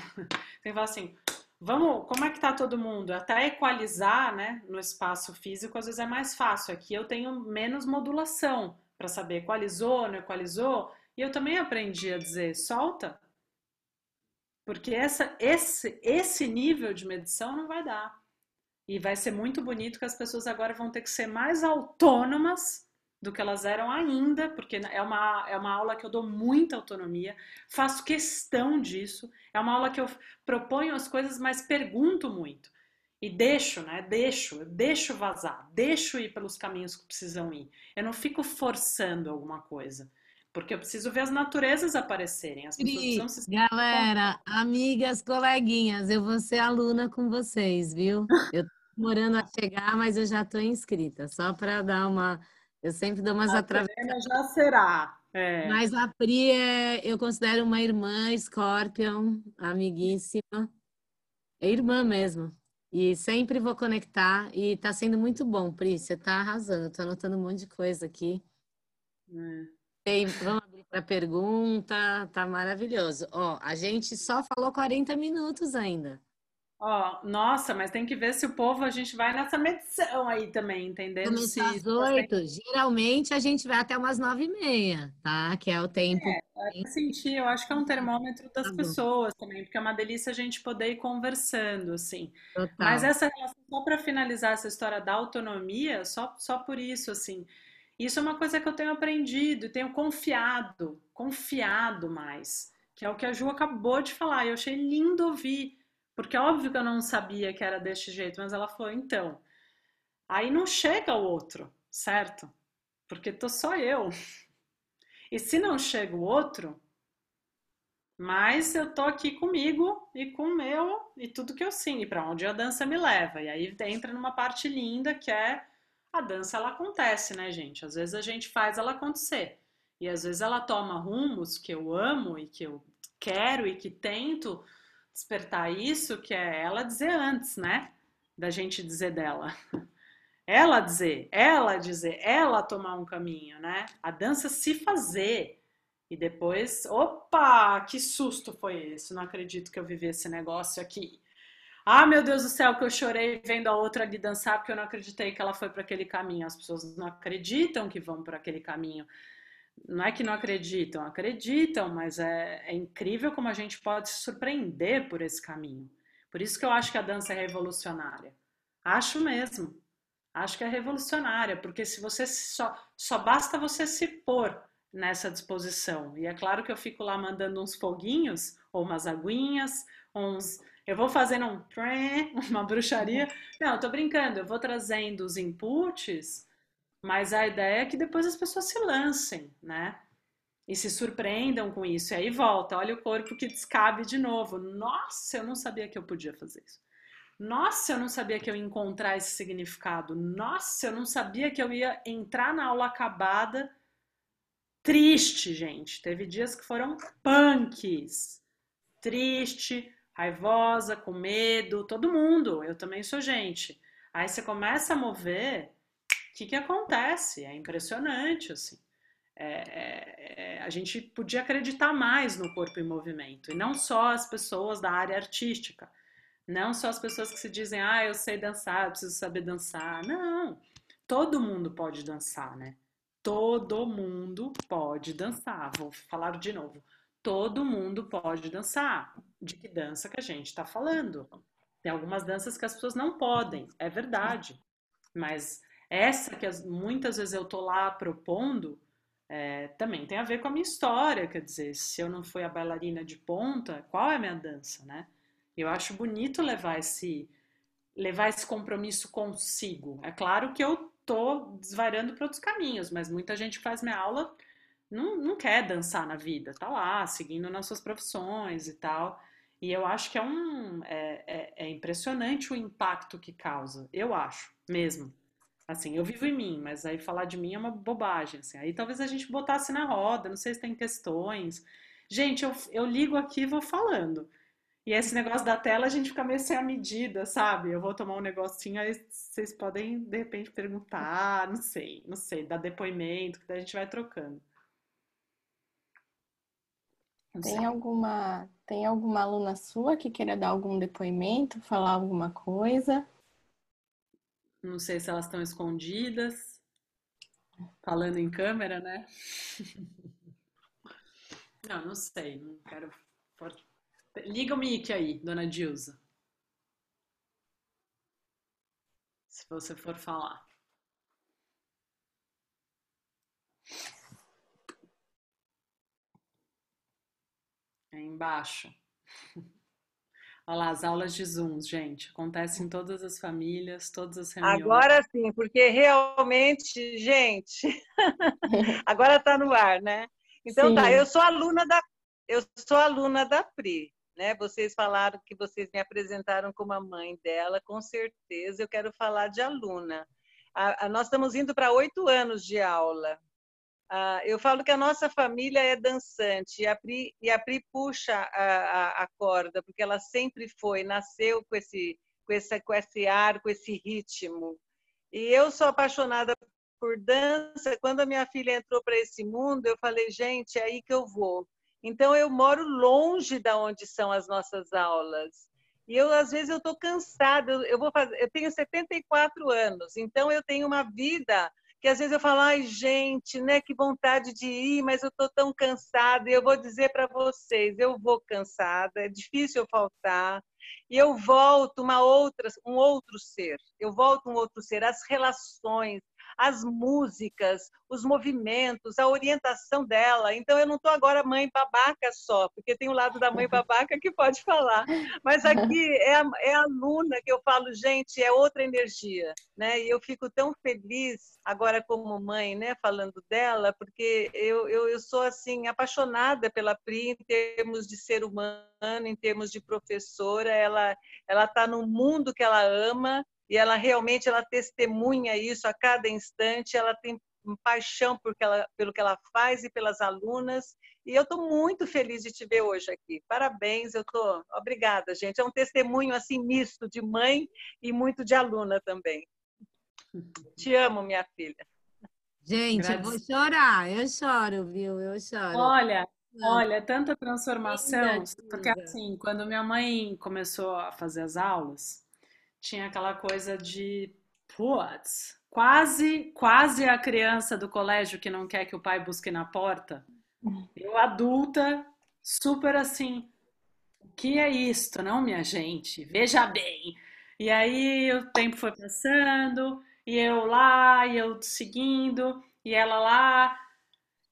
Tem que falar assim, vamos, como é que tá todo mundo? Até equalizar, né, no espaço físico, às vezes é mais fácil. Aqui eu tenho menos modulação para saber equalizou, não equalizou. E eu também aprendi a dizer, solta. Porque essa, esse, esse nível de medição não vai dar. E vai ser muito bonito que as pessoas agora vão ter que ser mais autônomas do que elas eram ainda, porque é uma, é uma aula que eu dou muita autonomia, faço questão disso, é uma aula que eu proponho as coisas, mas pergunto muito. E deixo, né? Deixo, deixo vazar, deixo ir pelos caminhos que precisam ir. Eu não fico forçando alguma coisa. porque eu preciso ver as naturezas aparecerem. As pessoas se... Galera, amigas, coleguinhas, eu vou ser aluna com vocês, viu? Eu demorando a chegar, mas eu já estou inscrita, só para dar uma. Eu sempre dou umas atravessadas. já será. É. Mas a Pri é, eu considero uma irmã Scorpion, amiguíssima. É irmã mesmo. E sempre vou conectar. E está sendo muito bom, Pri. Você está arrasando. Estou anotando um monte de coisa aqui. É. Tem, vamos abrir para pergunta, tá maravilhoso. Ó, a gente só falou 40 minutos ainda. Ó, nossa, mas tem que ver se o povo a gente vai nessa medição aí também, entendendo? Começar às oito, geralmente a gente vai até umas nove e meia, tá? Que é o tempo. É, eu senti, eu acho que é um termômetro das tá pessoas também, porque é uma delícia a gente poder ir conversando, assim. Total. Mas essa relação, só para finalizar essa história da autonomia, só, só por isso, assim, isso é uma coisa que eu tenho aprendido e tenho confiado, confiado mais, que é o que a Ju acabou de falar. Eu achei lindo ouvir, porque é óbvio que eu não sabia que era deste jeito, mas ela falou, então. Aí não chega o outro, certo? Porque tô só eu. E se não chega o outro, mas eu tô aqui comigo e com o meu e tudo que eu sinto, e para onde a dança me leva. E aí entra numa parte linda que é a dança ela acontece, né, gente? Às vezes a gente faz ela acontecer. E às vezes ela toma rumos que eu amo e que eu quero e que tento despertar isso, que é ela dizer antes, né? Da gente dizer dela. Ela dizer, ela dizer, ela tomar um caminho, né? A dança se fazer. E depois, opa, que susto foi esse? Não acredito que eu vivi esse negócio aqui. Ah, meu Deus do céu, que eu chorei vendo a outra ali dançar porque eu não acreditei que ela foi para aquele caminho. As pessoas não acreditam que vão por aquele caminho. Não é que não acreditam, acreditam, mas é, é incrível como a gente pode se surpreender por esse caminho. Por isso que eu acho que a dança é revolucionária. Acho mesmo. Acho que é revolucionária, porque se você só, só basta você se pôr nessa disposição. E é claro que eu fico lá mandando uns foguinhos, ou umas aguinhas, uns eu vou fazendo um uma bruxaria. Não, eu tô brincando, eu vou trazendo os inputs, mas a ideia é que depois as pessoas se lancem, né? E se surpreendam com isso. E aí volta, olha o corpo que descabe de novo. Nossa, eu não sabia que eu podia fazer isso. Nossa, eu não sabia que eu ia encontrar esse significado. Nossa, eu não sabia que eu ia entrar na aula acabada triste, gente. Teve dias que foram punks. Triste, raivosa, com medo, todo mundo, eu também sou gente. Aí você começa a mover, que, que acontece? É impressionante, assim. É, é, é, a gente podia acreditar mais no corpo em movimento, e não só as pessoas da área artística, não só as pessoas que se dizem, ah, eu sei dançar, eu preciso saber dançar. Não, todo mundo pode dançar, né? Todo mundo pode dançar. Vou falar de novo todo mundo pode dançar. De que dança que a gente está falando? Tem algumas danças que as pessoas não podem, é verdade. Mas essa que as, muitas vezes eu tô lá propondo é, também tem a ver com a minha história. Quer dizer, se eu não fui a bailarina de ponta, qual é a minha dança, né? Eu acho bonito levar esse levar esse compromisso consigo. É claro que eu tô desvariando para outros caminhos, mas muita gente faz minha aula não, não quer dançar na vida, tá lá, seguindo nas suas profissões e tal. E eu acho que é um. É, é, é, impressionante o impacto que causa. Eu acho, mesmo. Assim, eu vivo em mim, mas aí falar de mim é uma bobagem. Assim. Aí talvez a gente botasse na roda, não sei se tem questões. Gente, eu, eu ligo aqui e vou falando. E esse negócio da tela a gente fica meio sem a medida, sabe? Eu vou tomar um negocinho, aí vocês podem, de repente, perguntar, não sei, não sei, dar depoimento, que daí a gente vai trocando. Tem alguma, tem alguma aluna sua que queira dar algum depoimento, falar alguma coisa? Não sei se elas estão escondidas, falando em câmera, né? Não, não sei, não quero. Liga o mic aí, dona Dilza. Se você for falar. É embaixo. Olha lá, as aulas de Zoom, gente. Acontecem em todas as famílias, todas as reuniões. Agora sim, porque realmente, gente, agora está no ar, né? Então tá, Sim. tá, eu sou aluna da eu sou aluna da Pri, né? Vocês falaram que vocês me apresentaram como a mãe dela, com certeza eu quero falar de aluna. A, a, nós estamos indo para oito anos de aula. Ah, eu falo que a nossa família é dançante e a Pri, e a Pri puxa a, a, corda, porque ela sempre foi, nasceu com esse, com, esse, com esse ar, com esse ritmo. E eu sou apaixonada por dança. Quando a minha filha entrou para esse mundo, eu falei, gente, é aí que eu vou. Então eu moro longe da onde são as nossas aulas. E eu às vezes eu estou cansada. Eu vou fazer, eu tenho 74 anos, então eu tenho uma vida que às vezes eu falo, ai gente, né, que vontade de ir, mas eu estou tão cansada. E eu vou dizer para vocês, eu vou cansada, é difícil eu faltar. E eu volto uma outra, um outro ser. Eu volto um outro ser. As relações, as músicas, os movimentos, a orientação dela. Então, eu não estou agora mãe babaca só, porque tem o lado da mãe babaca que pode falar. Mas aqui é a, é a aluna que eu falo, gente, é outra energia. Né? E eu fico tão feliz agora como mãe, né, falando dela, porque eu, eu, eu sou assim apaixonada pela Pri em termos de ser humano, em termos de professora. Ela ela está no mundo que ela ama e ela realmente ela testemunha isso a cada instante, ela tem paixão por que ela, pelo que ela faz e pelas alunas. E eu estou muito feliz de te ver hoje aqui. Parabéns, eu estou. Obrigada, gente. É um testemunho assim misto de mãe e muito de aluna também. Te amo, minha filha. Gente, eu vou chorar, eu choro, viu? Eu choro. Olha, olha, tanta transformação, porque assim, quando minha mãe começou a fazer as aulas, tinha aquela coisa de putz, quase, quase a criança do colégio que não quer que o pai busque na porta. Eu adulta, super assim, o que é isto, não, minha gente? Veja bem. E aí o tempo foi passando, e eu lá, e eu seguindo, e ela lá,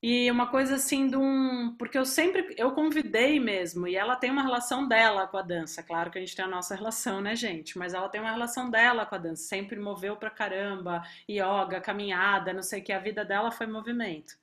e uma coisa assim de um. Porque eu sempre. Eu convidei mesmo, e ela tem uma relação dela com a dança. Claro que a gente tem a nossa relação, né, gente? Mas ela tem uma relação dela com a dança. Sempre moveu pra caramba, yoga, caminhada, não sei o que. A vida dela foi movimento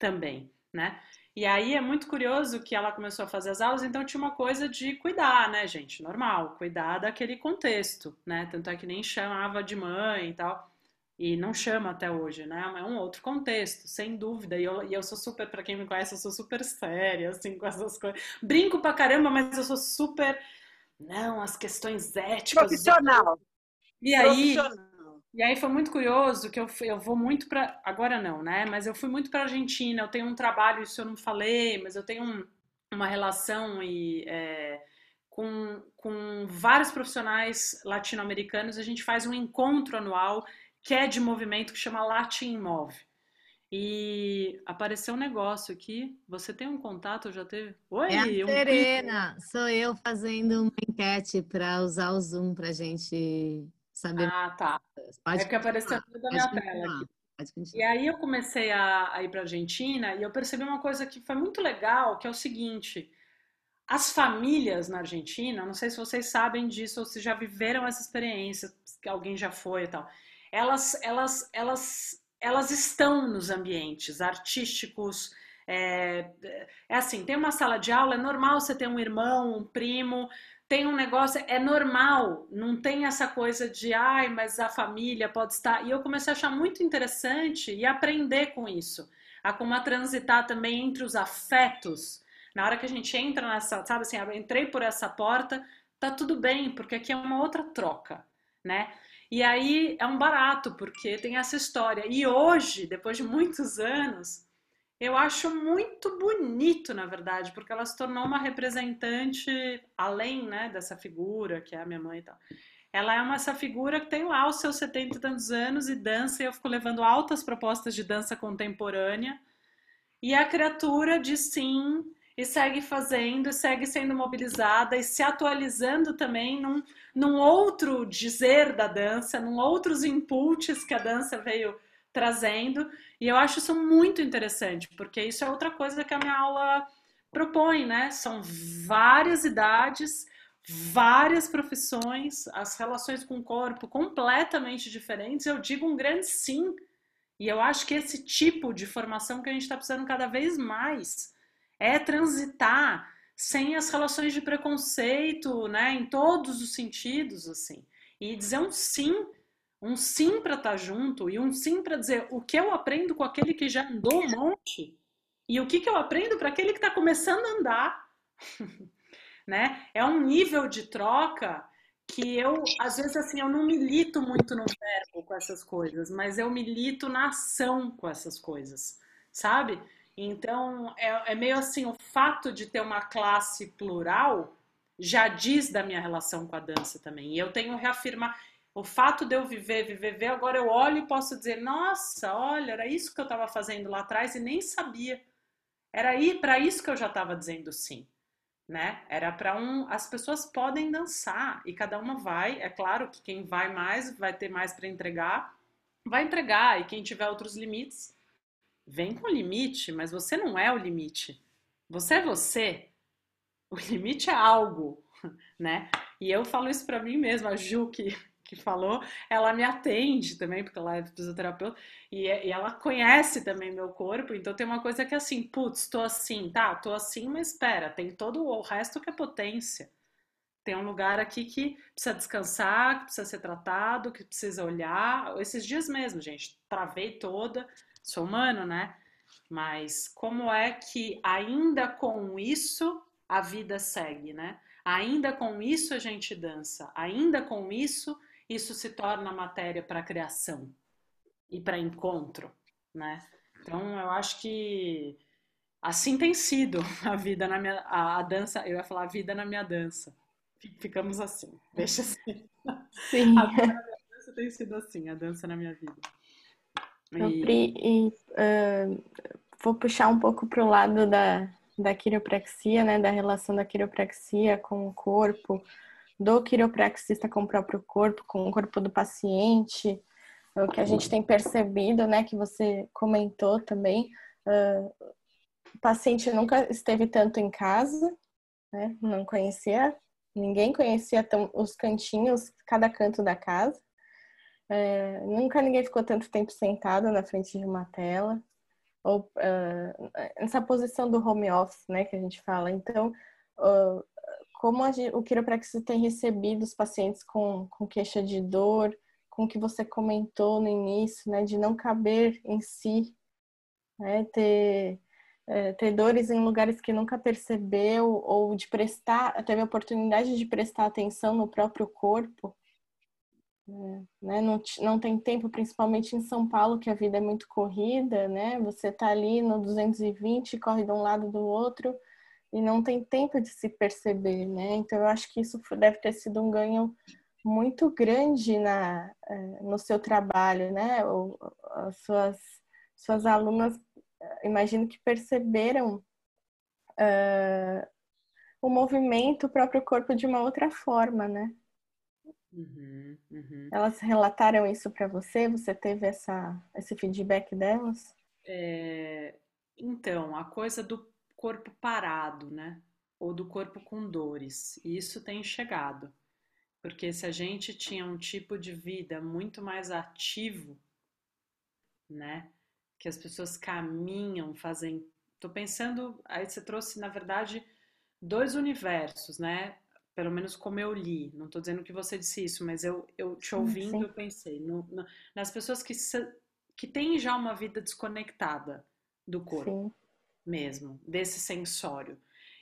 também, né? E aí é muito curioso que ela começou a fazer as aulas, então tinha uma coisa de cuidar, né, gente? Normal, cuidar daquele contexto, né? Tanto é que nem chamava de mãe e tal. E não chama até hoje, né? É um outro contexto, sem dúvida. E eu, e eu sou super, para quem me conhece, eu sou super séria, assim, com essas coisas. Brinco pra caramba, mas eu sou super. Não, as questões éticas. Profissional. E aí. E aí foi muito curioso que eu, eu vou muito para agora não, né? Mas eu fui muito para Argentina. Eu tenho um trabalho, isso eu não falei, mas eu tenho um, uma relação e é, com, com vários profissionais latino-americanos. A gente faz um encontro anual que é de movimento que chama Latin Move. E apareceu um negócio aqui. Você tem um contato? Já teve? Oi, é a Serena. Um... Sou eu fazendo uma enquete para usar o Zoom para gente saber. Ah, tá. Pode é que apareceu tudo na minha tela aqui. E aí eu comecei a, a ir para a Argentina e eu percebi uma coisa que foi muito legal, que é o seguinte: as famílias na Argentina, não sei se vocês sabem disso ou se já viveram essa experiência, que alguém já foi e tal elas, elas, elas, elas estão nos ambientes artísticos. É, é assim, tem uma sala de aula, é normal você ter um irmão, um primo, tem um negócio, é normal, não tem essa coisa de, ai, mas a família pode estar. E eu comecei a achar muito interessante e aprender com isso, a como a transitar também entre os afetos. Na hora que a gente entra nessa, sabe assim, eu entrei por essa porta, tá tudo bem, porque aqui é uma outra troca, né? E aí é um barato, porque tem essa história. E hoje, depois de muitos anos, eu acho muito bonito, na verdade, porque ela se tornou uma representante, além né, dessa figura, que é a minha mãe e tal. Ela é uma, essa figura que tem lá os seus 70 e tantos anos e dança, e eu fico levando altas propostas de dança contemporânea. E a criatura diz sim, e segue fazendo, segue sendo mobilizada e se atualizando também num, num outro dizer da dança, num outros inputs que a dança veio trazendo. E eu acho isso muito interessante, porque isso é outra coisa que a minha aula propõe, né? São várias idades, várias profissões, as relações com o corpo completamente diferentes. Eu digo um grande sim E eu acho que esse tipo de formação que a gente está precisando cada vez mais é transitar sem as relações de preconceito, né, em todos os sentidos, assim, e dizer um sim, um sim para estar tá junto e um sim para dizer o que eu aprendo com aquele que já andou um monte e o que, que eu aprendo para aquele que está começando a andar, né? É um nível de troca que eu, às vezes, assim, eu não milito muito no verbo com essas coisas, mas eu milito na ação com essas coisas, sabe? Então, é, é meio assim, o fato de ter uma classe plural já diz da minha relação com a dança também. E eu tenho reafirmar, o fato de eu viver, viver, viver, agora eu olho e posso dizer, nossa, olha, era isso que eu estava fazendo lá atrás e nem sabia. Era aí para isso que eu já estava dizendo sim né? Era para um, as pessoas podem dançar e cada uma vai. É claro que quem vai mais vai ter mais para entregar, vai entregar e quem tiver outros limites vem com limite, mas você não é o limite. Você é você. O limite é algo, né? E eu falo isso para mim mesma, a Ju que que falou, ela me atende também, porque ela é fisioterapeuta, e, e, ela conhece também meu corpo, então tem uma coisa que é assim, putz, tô assim, tá, tô assim, mas espera, tem todo o resto que é potência. Tem um lugar aqui que precisa descansar, que precisa ser tratado, que precisa olhar. Esses dias mesmo, gente, travei toda, sou humano, né? Mas como é que ainda com isso a vida segue, né? Ainda com isso a gente dança, ainda com isso isso se torna matéria para criação e para encontro, né? Então eu acho que assim tem sido a vida na minha a, a, dança, eu ia falar a vida na minha dança. Ficamos assim, deixa assim. Sim. A vida na minha dança tem sido assim, a dança na minha vida. E... E, uh, vou puxar um pouco para o lado da, da quiropraxia, né, da relação da quiropraxia com o corpo, do quiropraxista com o próprio corpo, com o corpo do paciente, o que a gente tem percebido, né, que você comentou também, uh, o paciente nunca esteve tanto em casa, né, não conhecia, ninguém conhecia tão, os cantinhos, cada canto da casa, é, nunca ninguém ficou tanto tempo sentado na frente de uma tela, ou uh, essa posição do home office, né, que a gente fala. Então, uh, como o quiropraxista tem recebido os pacientes com, com queixa de dor, com o que você comentou no início, né, de não caber em si, né, ter, é, ter dores em lugares que nunca percebeu, ou de prestar, teve a oportunidade de prestar atenção no próprio corpo, né, não, não tem tempo, principalmente em São Paulo, que a vida é muito corrida, né, você tá ali no 220, corre de um lado do outro, e não tem tempo de se perceber, né? Então eu acho que isso deve ter sido um ganho muito grande na, eh, no seu trabalho, né? As suas, suas alunas, eh, imagino que perceberam uh, o movimento, o próprio corpo de uma outra forma, né? Uhum, uhum. Elas relataram isso para você? Você teve essa, esse feedback delas? É, então, a coisa do corpo parado, né? Ou do corpo com dores. E isso tem chegado. Porque se a gente tinha um tipo de vida muito mais ativo, né? Que as pessoas caminham, fazem. Tô pensando, aí você trouxe, na verdade, dois universos, né? Pelo menos como eu li. Não estou dizendo que você disse isso, mas eu, eu te ouvindo, eu pensei no, no, nas pessoas que, que têm já uma vida desconectada do corpo. Sim mesmo, desse sensório,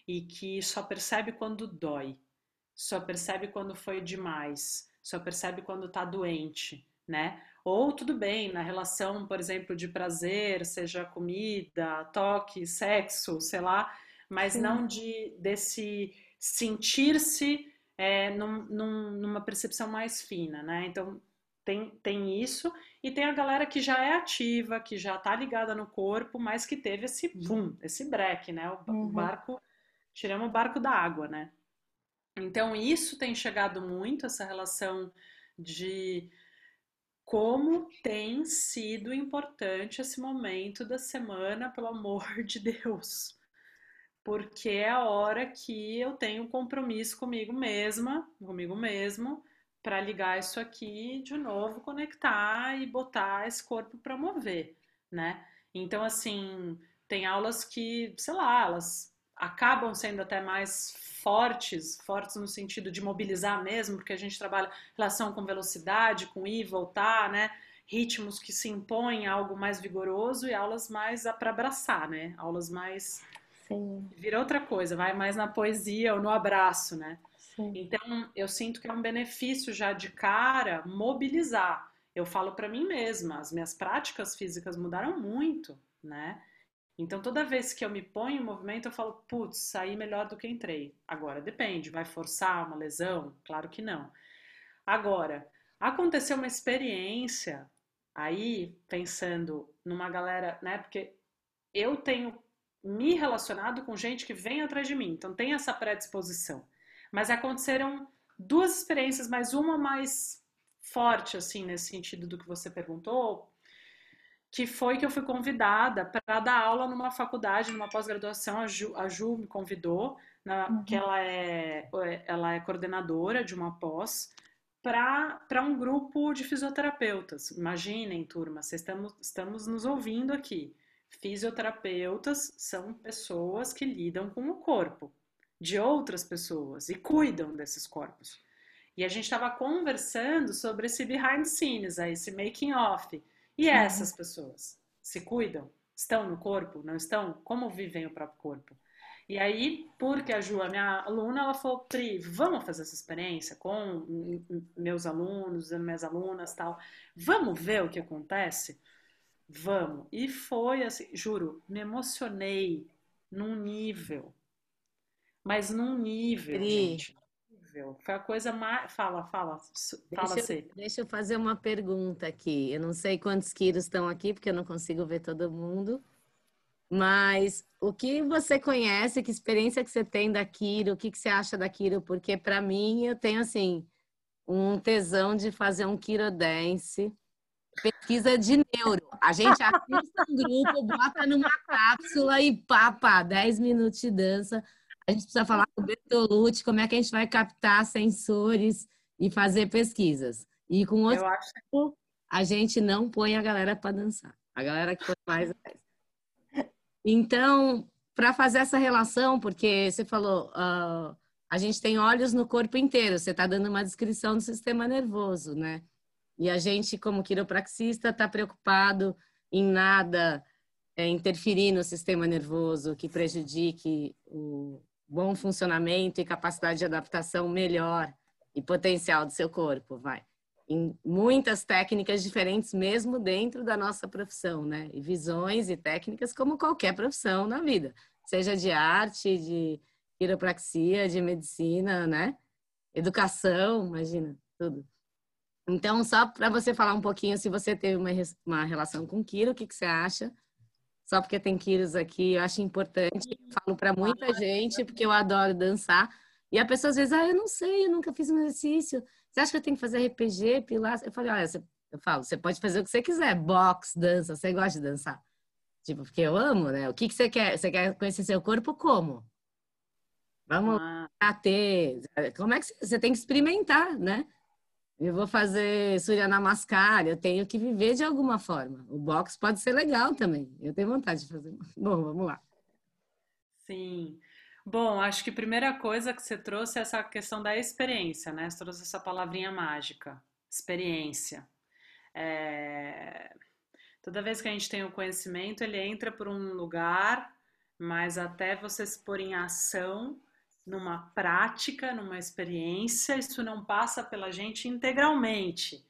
e que só percebe quando dói, só percebe quando foi demais, só percebe quando tá doente, né? Ou tudo bem, na relação, por exemplo, de prazer, seja comida, toque, sexo, sei lá, mas Sim. não de desse sentir-se é, num, num, numa percepção mais fina, né? Então tem, tem isso, e tem a galera que já é ativa, que já tá ligada no corpo, mas que teve esse boom, esse break, né? O, uhum. barco, tiramos o barco da água, né? Então, isso tem chegado muito, essa relação de como tem sido importante esse momento da semana, pelo amor de Deus. Porque é a hora que eu tenho um compromisso comigo mesma, comigo mesmo, para ligar isso aqui de novo, conectar e botar esse corpo para mover, né? Então, assim, tem aulas que, sei lá, elas acabam sendo até mais fortes, fortes no sentido de mobilizar mesmo, porque a gente trabalha relação com velocidade, com ir voltar, né? Ritmos que se impõem a algo mais vigoroso e aulas mais para abraçar, né? Aulas mais. Sim. Vira outra coisa, vai mais na poesia ou no abraço, né? Sim. Então, eu sinto que é um benefício já de cara mobilizar. Eu falo para mim mesma, as minhas práticas físicas mudaram muito, né? Então, toda vez que eu me ponho em movimento, eu falo, putz, saí melhor do que entrei. Agora, depende, vai forçar uma lesão? Claro que não. Agora, aconteceu uma experiência aí, pensando numa galera, né? Porque eu tenho me relacionado com gente que vem atrás de mim, então tem essa predisposição. Mas aconteceram duas experiências, mas uma mais forte, assim, nesse sentido do que você perguntou, que foi que eu fui convidada para dar aula numa faculdade, numa pós-graduação. A Ju, a Ju me convidou, na, uhum. que ela é, ela é coordenadora de uma pós, para um grupo de fisioterapeutas. Imaginem, turma, vocês estamos, estamos nos ouvindo aqui. Fisioterapeutas são pessoas que lidam com o corpo de outras pessoas e cuidam desses corpos. E a gente estava conversando sobre esse behind the scenes, esse making off e uhum. essas pessoas se cuidam? Estão no corpo? Não estão? Como vivem o próprio corpo? E aí, porque a Ju, a minha aluna, ela falou, Pri, vamos fazer essa experiência com meus alunos, minhas alunas tal. Vamos ver o que acontece? Vamos. E foi assim, juro, me emocionei num nível. Mas num nível, gente incrível. Foi a coisa mais. Fala, fala, fala deixa, você. Deixa eu fazer uma pergunta aqui. Eu não sei quantos quilos estão aqui, porque eu não consigo ver todo mundo. Mas o que você conhece, que experiência que você tem da Kiro, o que, que você acha da Kiro? Porque para mim eu tenho assim um tesão de fazer um Kiro Dance, pesquisa de neuro. A gente assiste um grupo, bota numa cápsula e pá, 10 minutos de dança. A gente precisa falar com o Bertolucci como é que a gente vai captar sensores e fazer pesquisas. E com outro acho... a gente não põe a galera para dançar. A galera que faz. Então, para fazer essa relação, porque você falou, uh, a gente tem olhos no corpo inteiro, você está dando uma descrição do sistema nervoso, né? E a gente, como quiropraxista, está preocupado em nada é, interferir no sistema nervoso que prejudique o, bom funcionamento e capacidade de adaptação melhor e potencial do seu corpo, vai. Em muitas técnicas diferentes, mesmo dentro da nossa profissão, né? E visões e técnicas como qualquer profissão na vida, seja de arte, de quiropraxia, de medicina, né? Educação, imagina, tudo. Então, só para você falar um pouquinho, se você teve uma, uma relação com Kiro, o que, que você acha? só porque tem Quiros aqui, eu acho importante. Falo para muita gente, porque eu adoro dançar. E a pessoa às vezes, ah, eu não sei, eu nunca fiz um exercício. Você acha que eu tenho que fazer RPG, pilates? Eu falei, olha, você, eu falo, você pode fazer o que você quiser, box, dança, você gosta de dançar. Tipo, porque eu amo, né? O que, que você quer? Você quer conhecer seu corpo como? Vamos ah. ter. Como é que você, você tem que experimentar, né? Eu vou fazer Surya Namaskar, eu tenho que viver de alguma forma. O box pode ser legal também. Eu tenho vontade de fazer. Bom, vamos lá. Sim. Bom, acho que a primeira coisa que você trouxe é essa questão da experiência, né? Você trouxe essa palavrinha mágica, experiência. É... Toda vez que a gente tem o conhecimento, ele entra por um lugar, mas até você se pôr em ação, numa prática, numa experiência, isso não passa pela gente integralmente.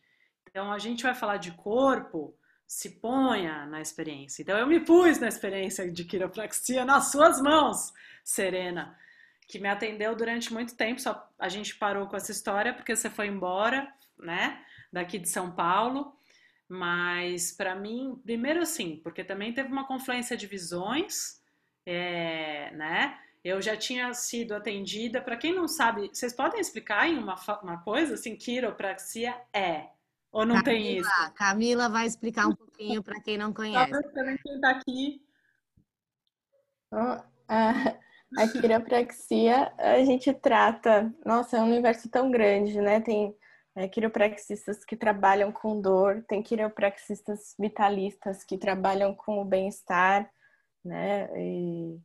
Então, a gente vai falar de corpo, se ponha na experiência. Então, eu me pus na experiência de quiropraxia nas suas mãos, Serena, que me atendeu durante muito tempo. Só a gente parou com essa história porque você foi embora, né, daqui de São Paulo. Mas para mim, primeiro sim, porque também teve uma confluência de visões, é, né? Eu já tinha sido atendida. Para quem não sabe, vocês podem explicar em uma, uma coisa assim, quiropraxia é ou não Camila, tem isso? Camila vai explicar um pouquinho para quem não conhece. Também quem está aqui. a, a quiropraxia a gente trata. Nossa, é um universo tão grande, né? Tem é, quiropraxistas que trabalham com dor, tem quiropraxistas vitalistas que trabalham com o bem-estar, né? E,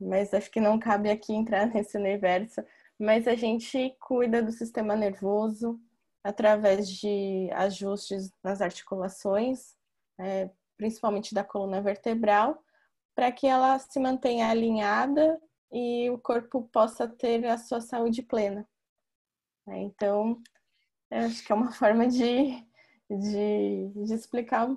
mas acho que não cabe aqui entrar nesse universo. Mas a gente cuida do sistema nervoso através de ajustes nas articulações, é, principalmente da coluna vertebral, para que ela se mantenha alinhada e o corpo possa ter a sua saúde plena. É, então, acho que é uma forma de, de, de explicar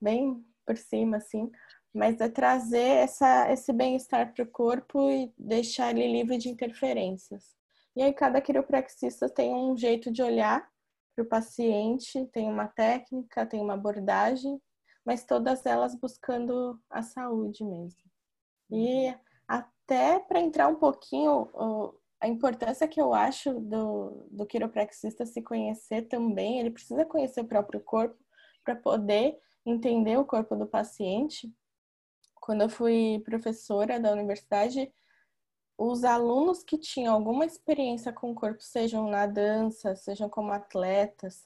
bem por cima, assim, mas é trazer essa, esse bem-estar para o corpo e deixar ele livre de interferências. E aí cada quiropraxista tem um jeito de olhar para o paciente, tem uma técnica, tem uma abordagem, mas todas elas buscando a saúde mesmo. E até para entrar um pouquinho a importância que eu acho do, do quiropraxista se conhecer também, ele precisa conhecer o próprio corpo para poder entender o corpo do paciente. Quando eu fui professora da universidade, os alunos que tinham alguma experiência com o corpo, sejam na dança, sejam como atletas,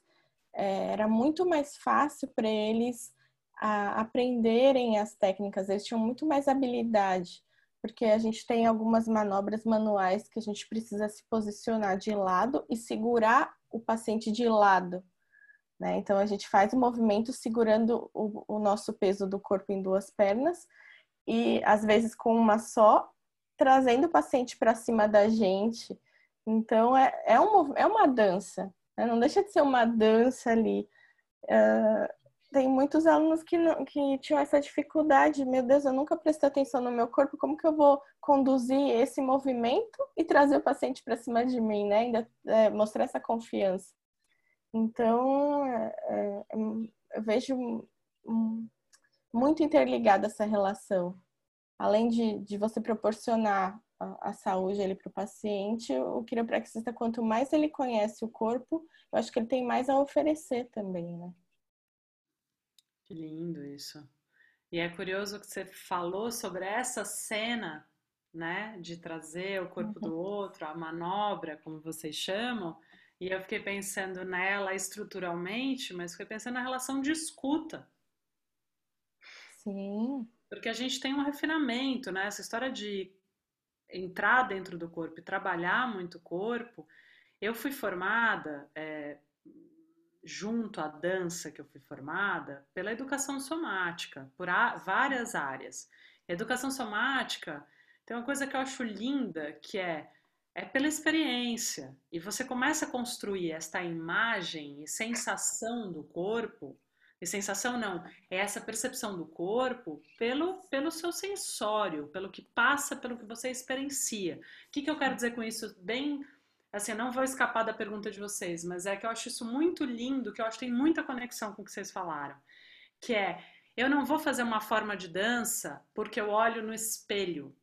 é, era muito mais fácil para eles aprenderem as técnicas, eles tinham muito mais habilidade porque a gente tem algumas manobras manuais que a gente precisa se posicionar de lado e segurar o paciente de lado. Né? Então, a gente faz o movimento segurando o, o nosso peso do corpo em duas pernas e, às vezes, com uma só, trazendo o paciente para cima da gente. Então, é, é, um, é uma dança, né? não deixa de ser uma dança ali. Uh, tem muitos alunos que, não, que tinham essa dificuldade. Meu Deus, eu nunca prestei atenção no meu corpo. Como que eu vou conduzir esse movimento e trazer o paciente para cima de mim, né? Ainda é, mostrar essa confiança. Então, é, é, eu vejo muito interligada essa relação. Além de, de você proporcionar a, a saúde para o paciente, o quiropraxista, quanto mais ele conhece o corpo, eu acho que ele tem mais a oferecer também, né? Que lindo isso. E é curioso que você falou sobre essa cena, né, de trazer o corpo do uhum. outro, a manobra, como vocês chamam, e eu fiquei pensando nela estruturalmente, mas fiquei pensando na relação de escuta. Sim. Porque a gente tem um refinamento, né? Essa história de entrar dentro do corpo e trabalhar muito o corpo. Eu fui formada é, junto à dança que eu fui formada, pela educação somática, por várias áreas. educação somática tem uma coisa que eu acho linda, que é é pela experiência. E você começa a construir esta imagem e sensação do corpo, e sensação não, é essa percepção do corpo pelo, pelo seu sensório, pelo que passa, pelo que você experiencia. O que, que eu quero dizer com isso bem assim, não vou escapar da pergunta de vocês, mas é que eu acho isso muito lindo, que eu acho que tem muita conexão com o que vocês falaram, que é, eu não vou fazer uma forma de dança porque eu olho no espelho.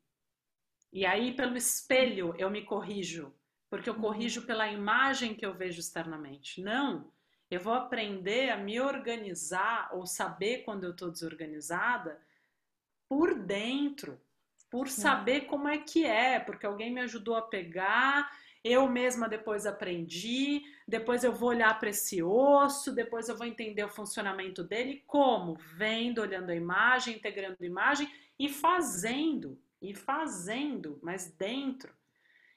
E aí, pelo espelho, eu me corrijo, porque eu uhum. corrijo pela imagem que eu vejo externamente. Não, eu vou aprender a me organizar ou saber quando eu estou desorganizada por dentro, por saber como é que é, porque alguém me ajudou a pegar eu mesma depois aprendi, depois eu vou olhar para esse osso, depois eu vou entender o funcionamento dele, como? Vendo, olhando a imagem, integrando a imagem e fazendo, e fazendo, mas dentro.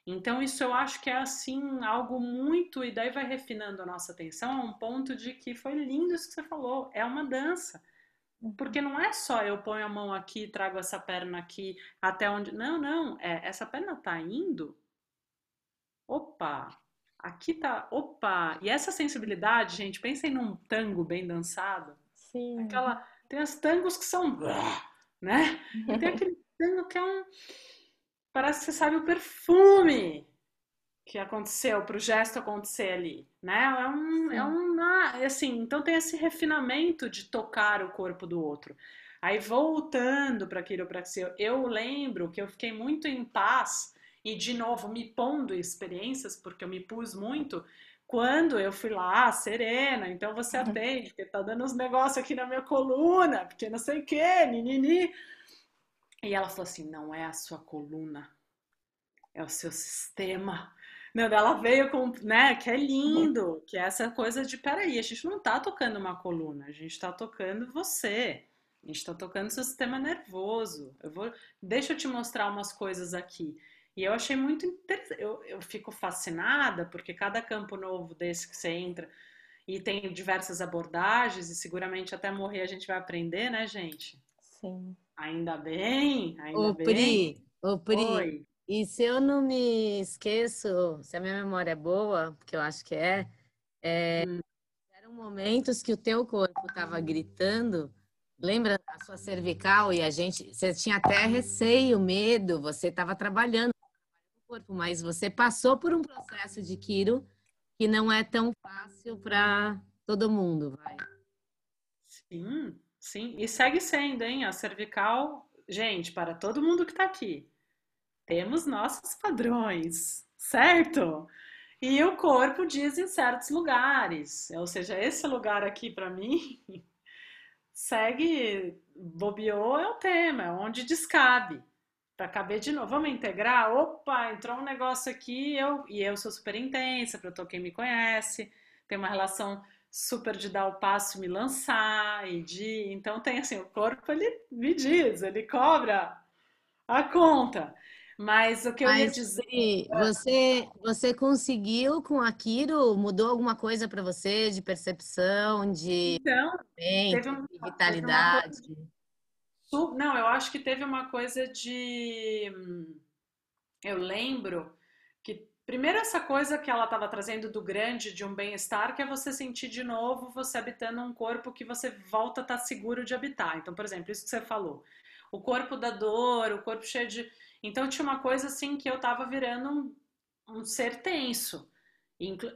Então, isso eu acho que é assim, algo muito, e daí vai refinando a nossa atenção a um ponto de que foi lindo isso que você falou, é uma dança. Porque não é só eu ponho a mão aqui, trago essa perna aqui, até onde. Não, não. É, essa perna tá indo opa, aqui tá, opa. E essa sensibilidade, gente, pensem num tango bem dançado. Sim. Aquela, tem os tangos que são, né? E tem aquele tango que é um parece que você sabe o perfume que aconteceu para o gesto acontecer ali, né? É um, é um, assim, então tem esse refinamento de tocar o corpo do outro. Aí voltando para a quiropraxia, eu lembro que eu fiquei muito em paz e de novo me pondo experiências, porque eu me pus muito quando eu fui lá, serena, então você uhum. atende, porque tá dando uns negócios aqui na minha coluna, porque não sei o que, ninini. E ela falou assim: não é a sua coluna, é o seu sistema. Ela veio com, né, que é lindo, que é essa coisa de, peraí, a gente não tá tocando uma coluna, a gente tá tocando você, a gente tá tocando seu sistema nervoso. Eu vou, deixa eu te mostrar umas coisas aqui. E eu achei muito interessante, eu, eu fico fascinada, porque cada campo novo desse que você entra, e tem diversas abordagens, e seguramente até morrer a gente vai aprender, né, gente? Sim. Ainda bem, ainda Ô, bem. Pri, ô, Pri, Oi. e se eu não me esqueço, se a minha memória é boa, porque eu acho que é, é, Hum. eram momentos que o teu corpo estava gritando, lembra a sua cervical e a gente, você tinha até receio, medo, você estava trabalhando o corpo, mas você passou por um processo de Kiro que não é tão fácil para todo mundo, vai. Sim, sim. E segue sendo, hein? A cervical, gente, para todo mundo que está aqui, temos nossos padrões, certo? E o corpo diz em certos lugares, ou seja, esse lugar aqui para mim segue, bobeou é o tema, é onde descabe. Para caber de novo, vamos integrar? Opa, entrou um negócio aqui, eu, e eu sou super intensa, para todo quem me conhece, tem uma relação super de dar o passo e me lançar e de então tem assim o corpo ele me diz ele cobra a conta mas o que eu ia Mas, dizer você, você conseguiu com aquilo, mudou alguma coisa para você de percepção, de então teve uma, de vitalidade? Não, eu acho que teve uma coisa de. Eu lembro primeiro, essa coisa que ela estava trazendo do grande, de um bem-estar, que é você sentir de novo você habitando um corpo que você volta a estar seguro de habitar. Então, por exemplo, isso que você falou. O corpo da dor, o corpo cheio de. Então, tinha uma coisa assim que eu estava virando um, um ser tenso.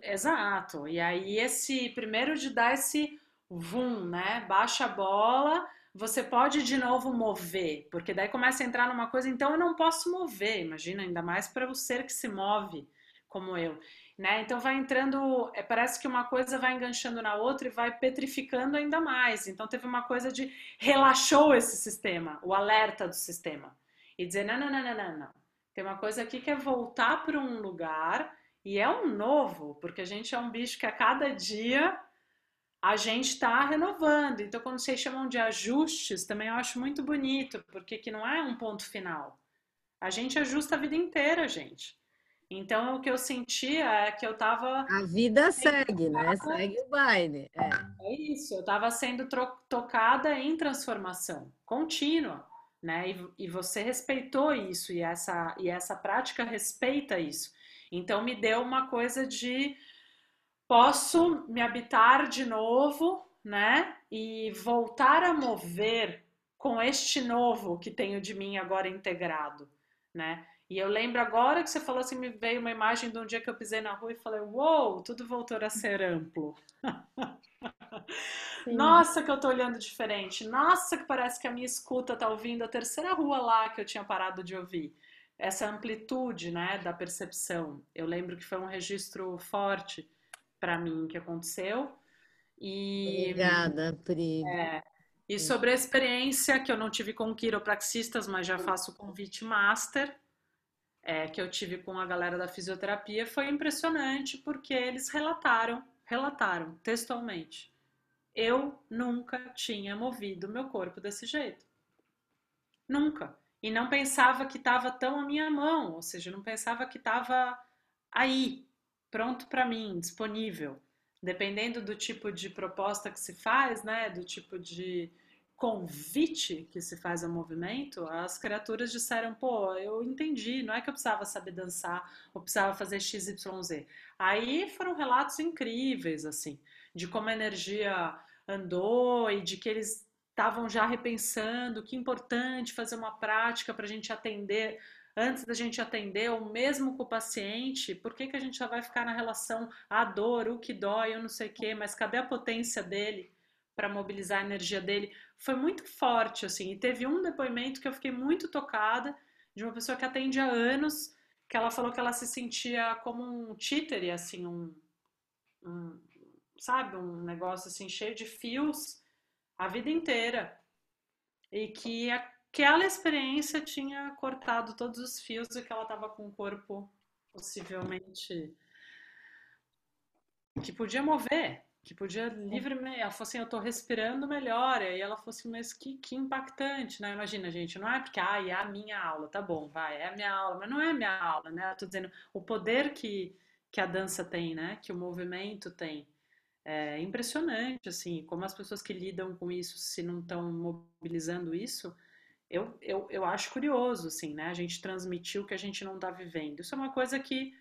Exato. E aí, esse primeiro de dar esse vum, né? Baixa a bola, você pode de novo mover, porque daí começa a entrar numa coisa, então eu não posso mover, imagina, ainda mais para o ser que se move como eu, né? Então vai entrando, é, parece que uma coisa vai enganchando na outra e vai petrificando ainda mais. Então teve uma coisa de relaxou esse sistema, o alerta do sistema. E dizer, não, não, não, não, não, não. Tem uma coisa aqui que é voltar para um lugar e é um novo, porque a gente é um bicho que a cada dia a gente está renovando. Então, quando vocês chamam de ajustes, também eu acho muito bonito, porque que não é um ponto final. A gente ajusta a vida inteira, gente. Então, o que eu sentia é que eu estava. A vida segue, né? Segue o baile. É. É isso, eu estava sendo tocada em transformação contínua, né? E, e você respeitou isso, e essa, e essa prática respeita isso. Então, me deu uma coisa de posso me habitar de novo, né? E voltar a mover com este novo que tenho de mim agora integrado, né? E eu lembro agora que você falou assim, me veio uma imagem de um dia que eu pisei na rua e falei, uou, tudo voltou a ser amplo. Sim. Nossa, que eu tô olhando diferente. Nossa, que parece que a minha escuta tá ouvindo a terceira rua lá que eu tinha parado de ouvir. Essa amplitude, né, da percepção. Eu lembro que foi um registro forte para mim que aconteceu. E Obrigada, Pri. e sobre a experiência que eu não tive com quiropraxistas, mas já faço convite master, é, que eu tive com a galera da fisioterapia, foi impressionante porque eles relataram, relataram textualmente. Eu nunca tinha movido meu corpo desse jeito. Nunca. E não pensava que estava tão à minha mão, ou seja, não pensava que estava aí, pronto para mim, disponível. Dependendo do tipo de proposta que se faz, né, do tipo de convite que se faz ao movimento, as criaturas disseram, pô, eu entendi, não é que eu precisava saber dançar ou precisava fazer XYZ. Aí foram relatos incríveis, assim, de como a energia andou e de que eles estavam já repensando que é importante fazer uma prática para a gente atender, antes da gente atender, ou mesmo com o paciente, por que, que a gente já vai ficar na relação a dor, o que dói, eu não sei o quê, mas cadê a potência dele para mobilizar a energia dele? Foi muito forte, assim, e teve um depoimento que eu fiquei muito tocada, de uma pessoa que atende há anos, que ela falou que ela se sentia como um títere, assim, um, um sabe, um negócio assim cheio de fios a vida inteira. E que aquela experiência tinha cortado todos os fios e que ela estava com o corpo possivelmente que podia mover, que podia livremente. Ela falou assim: eu tô respirando melhor. E aí ela falou assim: mas que, que impactante, né? Imagina, gente, não é porque ah, é a minha aula, tá bom, vai, é a minha aula, mas não é a minha aula, né? Eu tô dizendo o poder que, que a dança tem, né? Que o movimento tem. É impressionante, assim, como as pessoas que lidam com isso, se não estão mobilizando isso, eu, eu, eu acho curioso, assim, né? A gente transmitir o que a gente não está vivendo. Isso é uma coisa que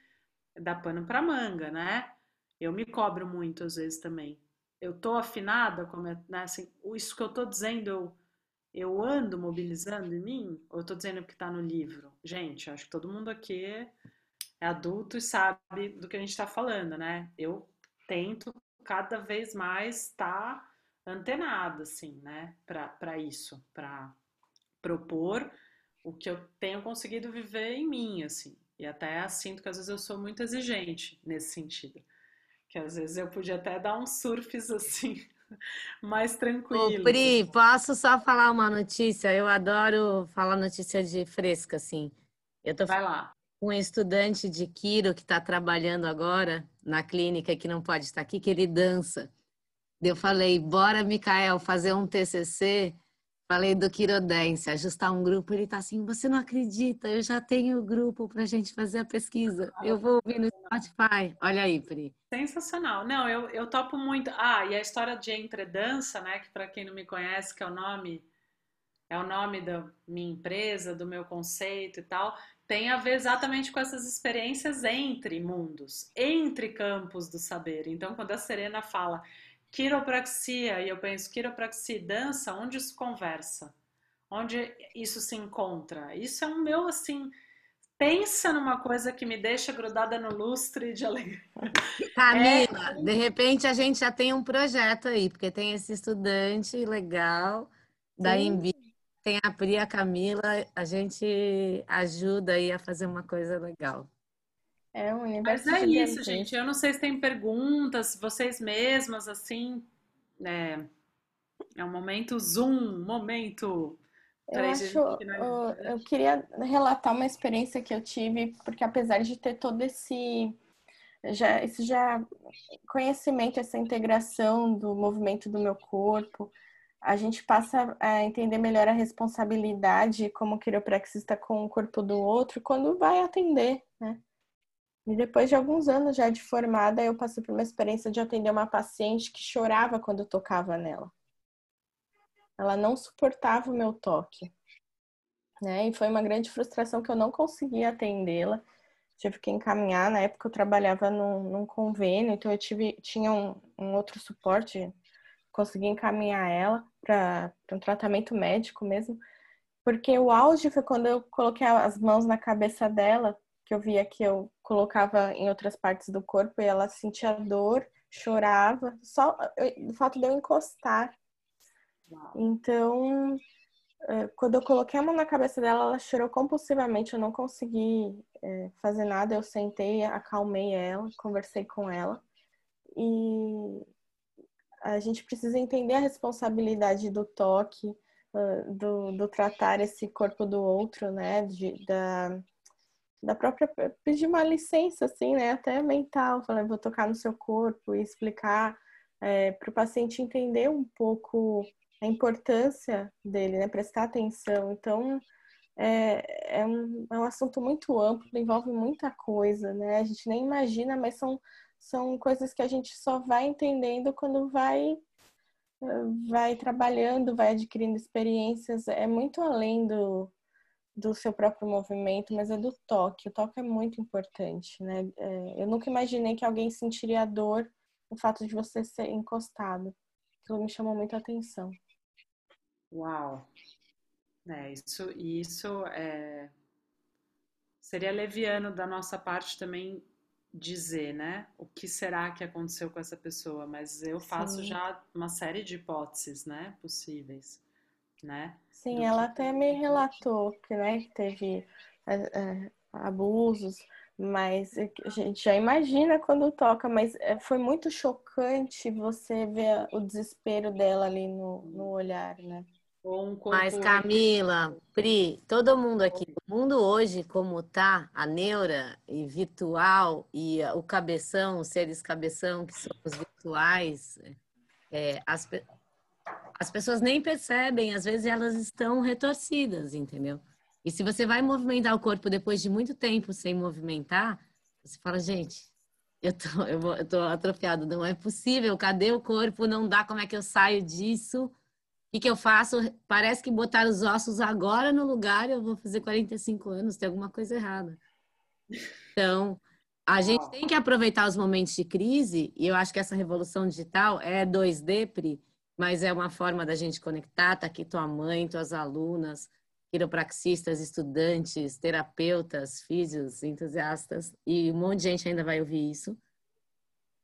dá pano para manga, né? Eu me cobro muito às vezes também. Eu tô afinada, como é, né, assim, isso que eu tô dizendo, eu, eu ando mobilizando em mim, ou eu tô dizendo que tá no livro? Gente, acho que todo mundo aqui é adulto e sabe do que a gente está falando, né? Eu tento cada vez mais estar tá antenada, assim, né, para isso, para propor o que eu tenho conseguido viver em mim, assim. E até sinto que às vezes eu sou muito exigente nesse sentido que às vezes eu podia até dar uns surfs assim, mais tranquilo. Ô, Pri, posso só falar uma notícia? Eu adoro falar notícia de fresca, assim. Eu tô Vai lá. com um estudante de Quiro que está trabalhando agora na clínica que não pode estar aqui, que ele dança. Eu falei, bora, Mikael, fazer um TCC Falei do Quirodense, ajustar um grupo. Ele tá assim: você não acredita, eu já tenho o grupo para a gente fazer a pesquisa. Eu vou ouvir no Spotify. Olha aí, Pri. Sensacional. Não, eu, eu topo muito. Ah, e a história de Entredança, né? Que para quem não me conhece, que é o nome, é o nome da minha empresa, do meu conceito e tal, tem a ver exatamente com essas experiências entre mundos, entre campos do saber. Então, quando a Serena fala quiropraxia, e eu penso, quiropraxia e dança, onde isso conversa? Onde isso se encontra? Isso é um meu, assim, pensa numa coisa que me deixa grudada no lustre de alegria. Camila, é... de repente a gente já tem um projeto aí, porque tem esse estudante legal da Embi, tem a Pri, a Camila, a gente ajuda aí a fazer uma coisa legal. É um universo Mas é isso, gente. Eu não sei se tem perguntas, vocês mesmas, assim, né? É um momento Zoom, momento. Eu acho, eu queria relatar uma experiência que eu tive, porque apesar de ter todo esse já esse já conhecimento, essa integração do movimento do meu corpo, a gente passa a entender melhor a responsabilidade como quiropraxista com o corpo do outro quando vai atender, né? E depois de alguns anos já de formada, eu passei por uma experiência de atender uma paciente que chorava quando eu tocava nela. Ela não suportava o meu toque. Né? E foi uma grande frustração que eu não conseguia atendê-la. Tive que encaminhar, na época eu trabalhava num, num convênio, então eu tive, tinha um, um outro suporte, consegui encaminhar ela para um tratamento médico mesmo, porque o auge foi quando eu coloquei as mãos na cabeça dela que eu via que eu colocava em outras partes do corpo e ela sentia dor, chorava, só o fato de eu encostar. Então, eh, quando eu coloquei a mão na cabeça dela, ela chorou compulsivamente. Eu não consegui eh, fazer nada. Eu sentei, acalmei ela, conversei com ela. E a gente precisa entender a responsabilidade do toque, do, do tratar esse corpo do outro, né? De, da, da própria pedir uma licença, assim, né? Até mental, falando, vou tocar no seu corpo e explicar é, para o paciente entender um pouco a importância dele, né? Prestar atenção. Então, é, é, um, é um assunto muito amplo, envolve muita coisa, né? A gente nem imagina, mas são, são coisas que a gente só vai entendendo quando vai vai trabalhando, vai adquirindo experiências. É muito além do, do seu próprio movimento, mas é do toque. O toque é muito importante, né? É, eu nunca imaginei que alguém sentiria dor no fato de você ser encostado. Aquilo me chamou muita atenção. Uau! É, isso, isso é... seria leviano da nossa parte também dizer, né? O que será que aconteceu com essa pessoa? Mas eu faço Sim. já uma série de hipóteses, né? Possíveis né? Sim, ela até me relatou que, né, que teve é, é, abusos, mas a gente já imagina quando toca, mas é, foi muito chocante você ver o desespero dela ali no, no olhar, né? Um. Mas Camila, Pri, todo mundo aqui, o mundo hoje como tá, a neura e virtual e o cabeção, os seres cabeção que somos virtuais, é, as, as pessoas nem percebem, às vezes elas estão retorcidas, entendeu? E se você vai movimentar o corpo depois de muito tempo sem movimentar, você fala, gente, eu tô, eu, vou, eu tô atrofiado, não é possível, cadê o corpo? Não dá, como é que eu saio disso? O que, que eu faço? Parece que botar os ossos agora no lugar, eu vou fazer 45 anos, tem alguma coisa errada. Então, a gente tem que aproveitar os momentos de crise, e eu acho que essa revolução digital é 2D, Pri, mas é uma forma da gente conectar. Tá aqui tua mãe, tuas alunas, quiropraxistas, estudantes, terapeutas, físicos, entusiastas, e um monte de gente ainda vai ouvir isso.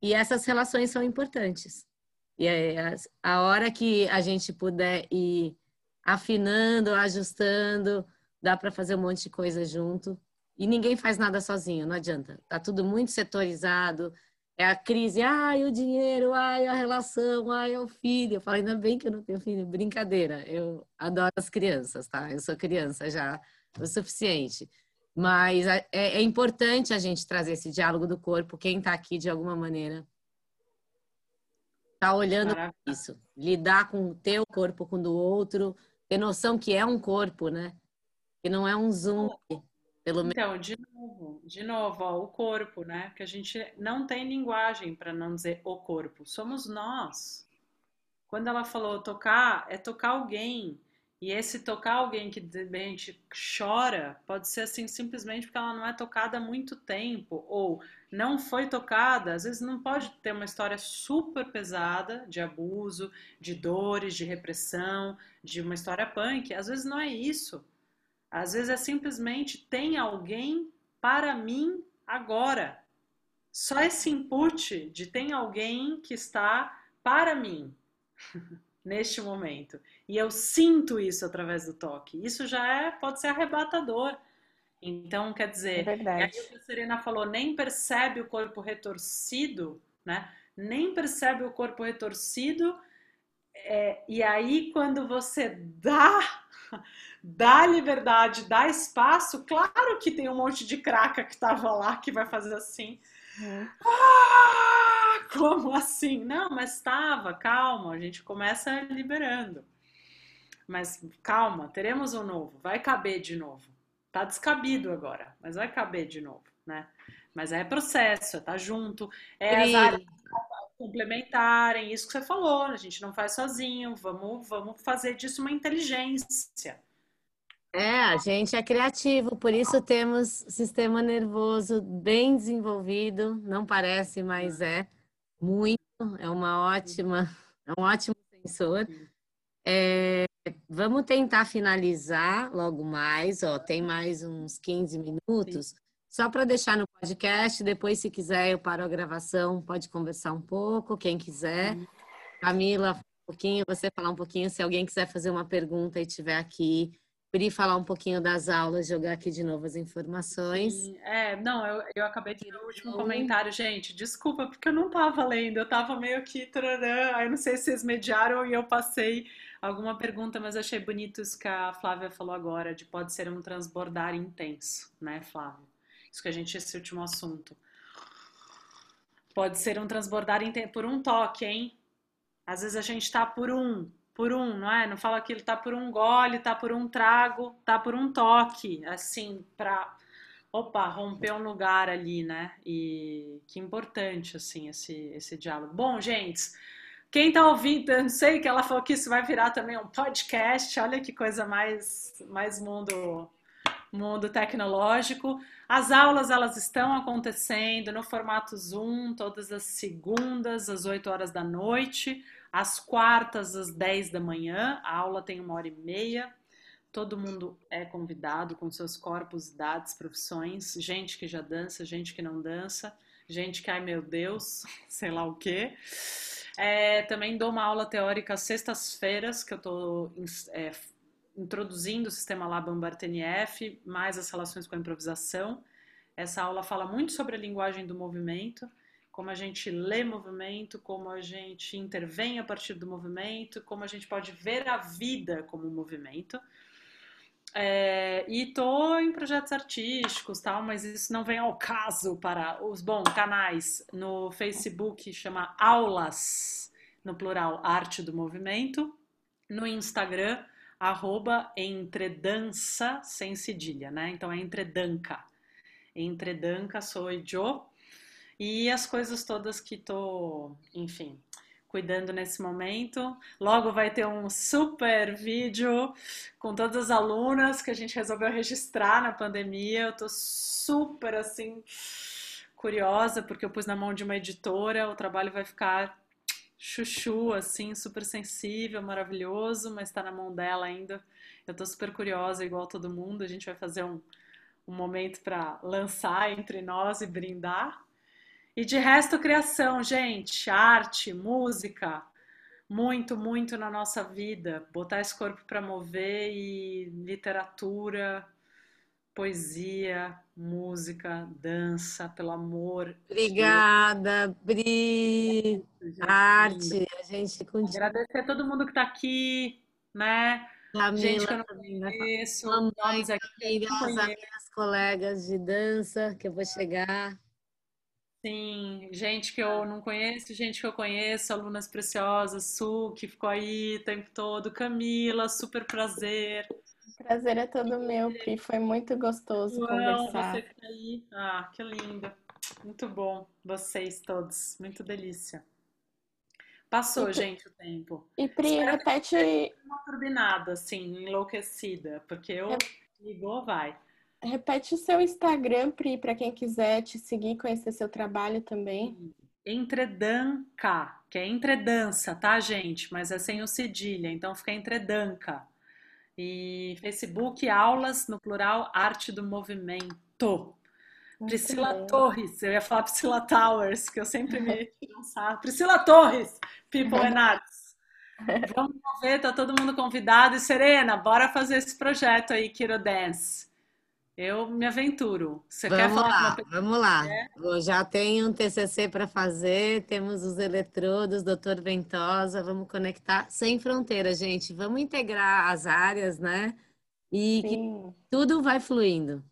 E essas relações são importantes. E é a hora que a gente puder ir afinando, ajustando, dá para fazer um monte de coisa junto. E ninguém faz nada sozinho, não adianta. Tá tudo muito setorizado, é a crise, ai, o dinheiro, ai, a relação, ai, é o filho. Eu falo, ainda bem que eu não tenho filho. Brincadeira, eu adoro as crianças, tá? Eu sou criança já o suficiente. Mas é, é importante a gente trazer esse diálogo do corpo. Quem está aqui, de alguma maneira, está olhando isso. Lidar com o teu corpo, com o do outro. Ter noção que é um corpo, né? Que não é um zoom. Pelo então, de novo, de novo, ó, o corpo, né? Que a gente não tem linguagem para não dizer o corpo. Somos nós. Quando ela falou tocar, é tocar alguém. E esse tocar alguém que de repente chora, pode ser assim simplesmente porque ela não é tocada há muito tempo, ou não foi tocada, às vezes não pode ter uma história super pesada de abuso, de dores, de repressão, de uma história punk, às vezes não é isso. Às vezes é simplesmente tem alguém para mim agora. Só esse input de tem alguém que está para mim neste momento. E eu sinto isso através do toque. Isso já é, pode ser arrebatador. Então, quer dizer, é verdade. aí o que a Serena falou, nem percebe o corpo retorcido, né? Nem percebe o corpo retorcido. É, e aí, quando você dá dá liberdade, dá espaço, claro que tem um monte de craca que tava lá que vai fazer assim. Uhum. Ah, como assim? Não, mas estava, calma, a gente começa liberando. Mas calma, teremos um novo, vai caber de novo. Tá descabido agora, mas vai caber de novo, né? Mas é processo, é tá junto, é as áreas complementarem, isso que você falou, a gente não faz sozinho, vamos, vamos fazer disso uma inteligência. É, a gente é criativo, por isso temos sistema nervoso bem desenvolvido, não parece, mas é muito, é uma ótima, é um ótimo sensor. É, vamos tentar finalizar logo mais, ó, tem mais uns 15 minutos. Só para deixar no podcast, depois, se quiser, eu paro a gravação, pode conversar um pouco, quem quiser. Uhum. Camila, um pouquinho, você falar um pouquinho, se alguém quiser fazer uma pergunta e estiver aqui, Pri falar um pouquinho das aulas, jogar aqui de novo as informações. Sim, é, não, eu, eu acabei de ler o último comentário, gente. Desculpa, porque eu não estava lendo, eu estava meio que. Tarará, aí não sei se vocês mediaram e eu passei alguma pergunta, mas achei bonito isso que a Flávia falou agora, de pode ser um transbordar intenso, né, Flávia? Isso que a gente, esse último assunto. Pode ser um transbordar por um toque, hein? Às vezes a gente tá por um, por um, não é? Não fala que ele tá por um gole, tá por um trago, tá por um toque, assim, pra, opa, romper um lugar ali, né? E que importante, assim, esse, esse diálogo. Bom, gente, quem tá ouvindo, eu não sei que ela falou que isso vai virar também um podcast, olha que coisa mais, mais mundo, mundo tecnológico. As aulas elas estão acontecendo no formato Zoom todas as segundas às 8 horas da noite, às quartas às 10 da manhã. A aula tem uma hora e meia. Todo mundo é convidado com seus corpos, idades, profissões, gente que já dança, gente que não dança, gente que, ai meu Deus, sei lá o quê. É, também dou uma aula teórica sextas-feiras, que eu estou é, introduzindo o sistema Labambar-TNF, mais as relações com a improvisação. Essa aula fala muito sobre a linguagem do movimento, como a gente lê movimento, como a gente intervém a partir do movimento, como a gente pode ver a vida como movimento. É, e tô em projetos artísticos, tal, mas isso não vem ao caso para os bom canais no Facebook chama Aulas no plural Arte do Movimento, no Instagram arroba entredança sem cedilha, né? Então é entredanca. Entredanca sou eu e as coisas todas que tô, enfim, cuidando nesse momento. Logo vai ter um super vídeo com todas as alunas que a gente resolveu registrar na pandemia. Eu tô super assim curiosa porque eu pus na mão de uma editora, o trabalho vai ficar chuchu assim, super sensível, maravilhoso, mas está na mão dela ainda. Eu tô super curiosa, igual todo mundo. A gente vai fazer um, um momento para lançar entre nós e brindar. E de resto, criação, gente, arte, música, muito, muito na nossa vida. Botar esse corpo para mover e literatura, poesia, música, dança, pelo amor. Obrigada, Bri. Arte, a gente continua. Agradecer a todo mundo que está aqui, né? Camila, gente que eu não conheço, nós aqui, as minhas colegas de dança que eu vou chegar. Sim, gente que eu não conheço, gente que eu conheço, alunas preciosas, Su, que ficou aí o tempo todo, Camila, super prazer. Prazer é todo meu, Pri, foi muito gostoso João, conversar. você tá aí. Ah, que lindo. Muito bom, vocês todos, muito delícia. Passou, e, gente, o tempo. E Pri, Espero repete. Uma turbinada, assim, enlouquecida, porque eu ligou, vai. Repete o seu Instagram, Pri, para quem quiser te seguir, conhecer seu trabalho também. Entredanca, que é entredança, tá, gente? Mas é sem o cedilha, então fica entredanca. E Facebook, aulas, no plural, arte do movimento. Muito Priscila bem. Torres, eu ia falar Priscila Towers, que eu sempre me lançar. Priscila Torres, People and Arts. Vamos ver, tá todo mundo convidado. E Serena, bora fazer esse projeto aí, Kiro Dance. Eu me aventuro. Você vamos quer falar lá, Vamos lá. Eu já tenho um TCC para fazer, temos os eletrodos, doutor Ventosa, vamos conectar sem fronteira, gente. Vamos integrar as áreas, né? E que tudo vai fluindo.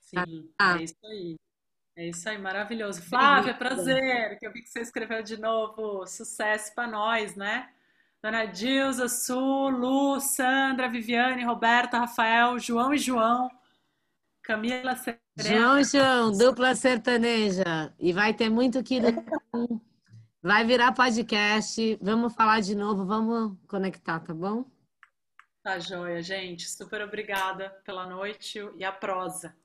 Sim, ah. é isso aí. É isso aí, maravilhoso. Flávia, prazer, que eu vi que você escreveu de novo. Sucesso para nós, né? Dona Dilza, Su, Lu, Sandra, Viviane, Roberta, Rafael, João e João. Camila Serena. João, João, dupla sertaneja. E vai ter muito que Vai virar podcast. Vamos falar de novo, vamos conectar, tá bom? Tá joia, gente. Super obrigada pela noite e a prosa.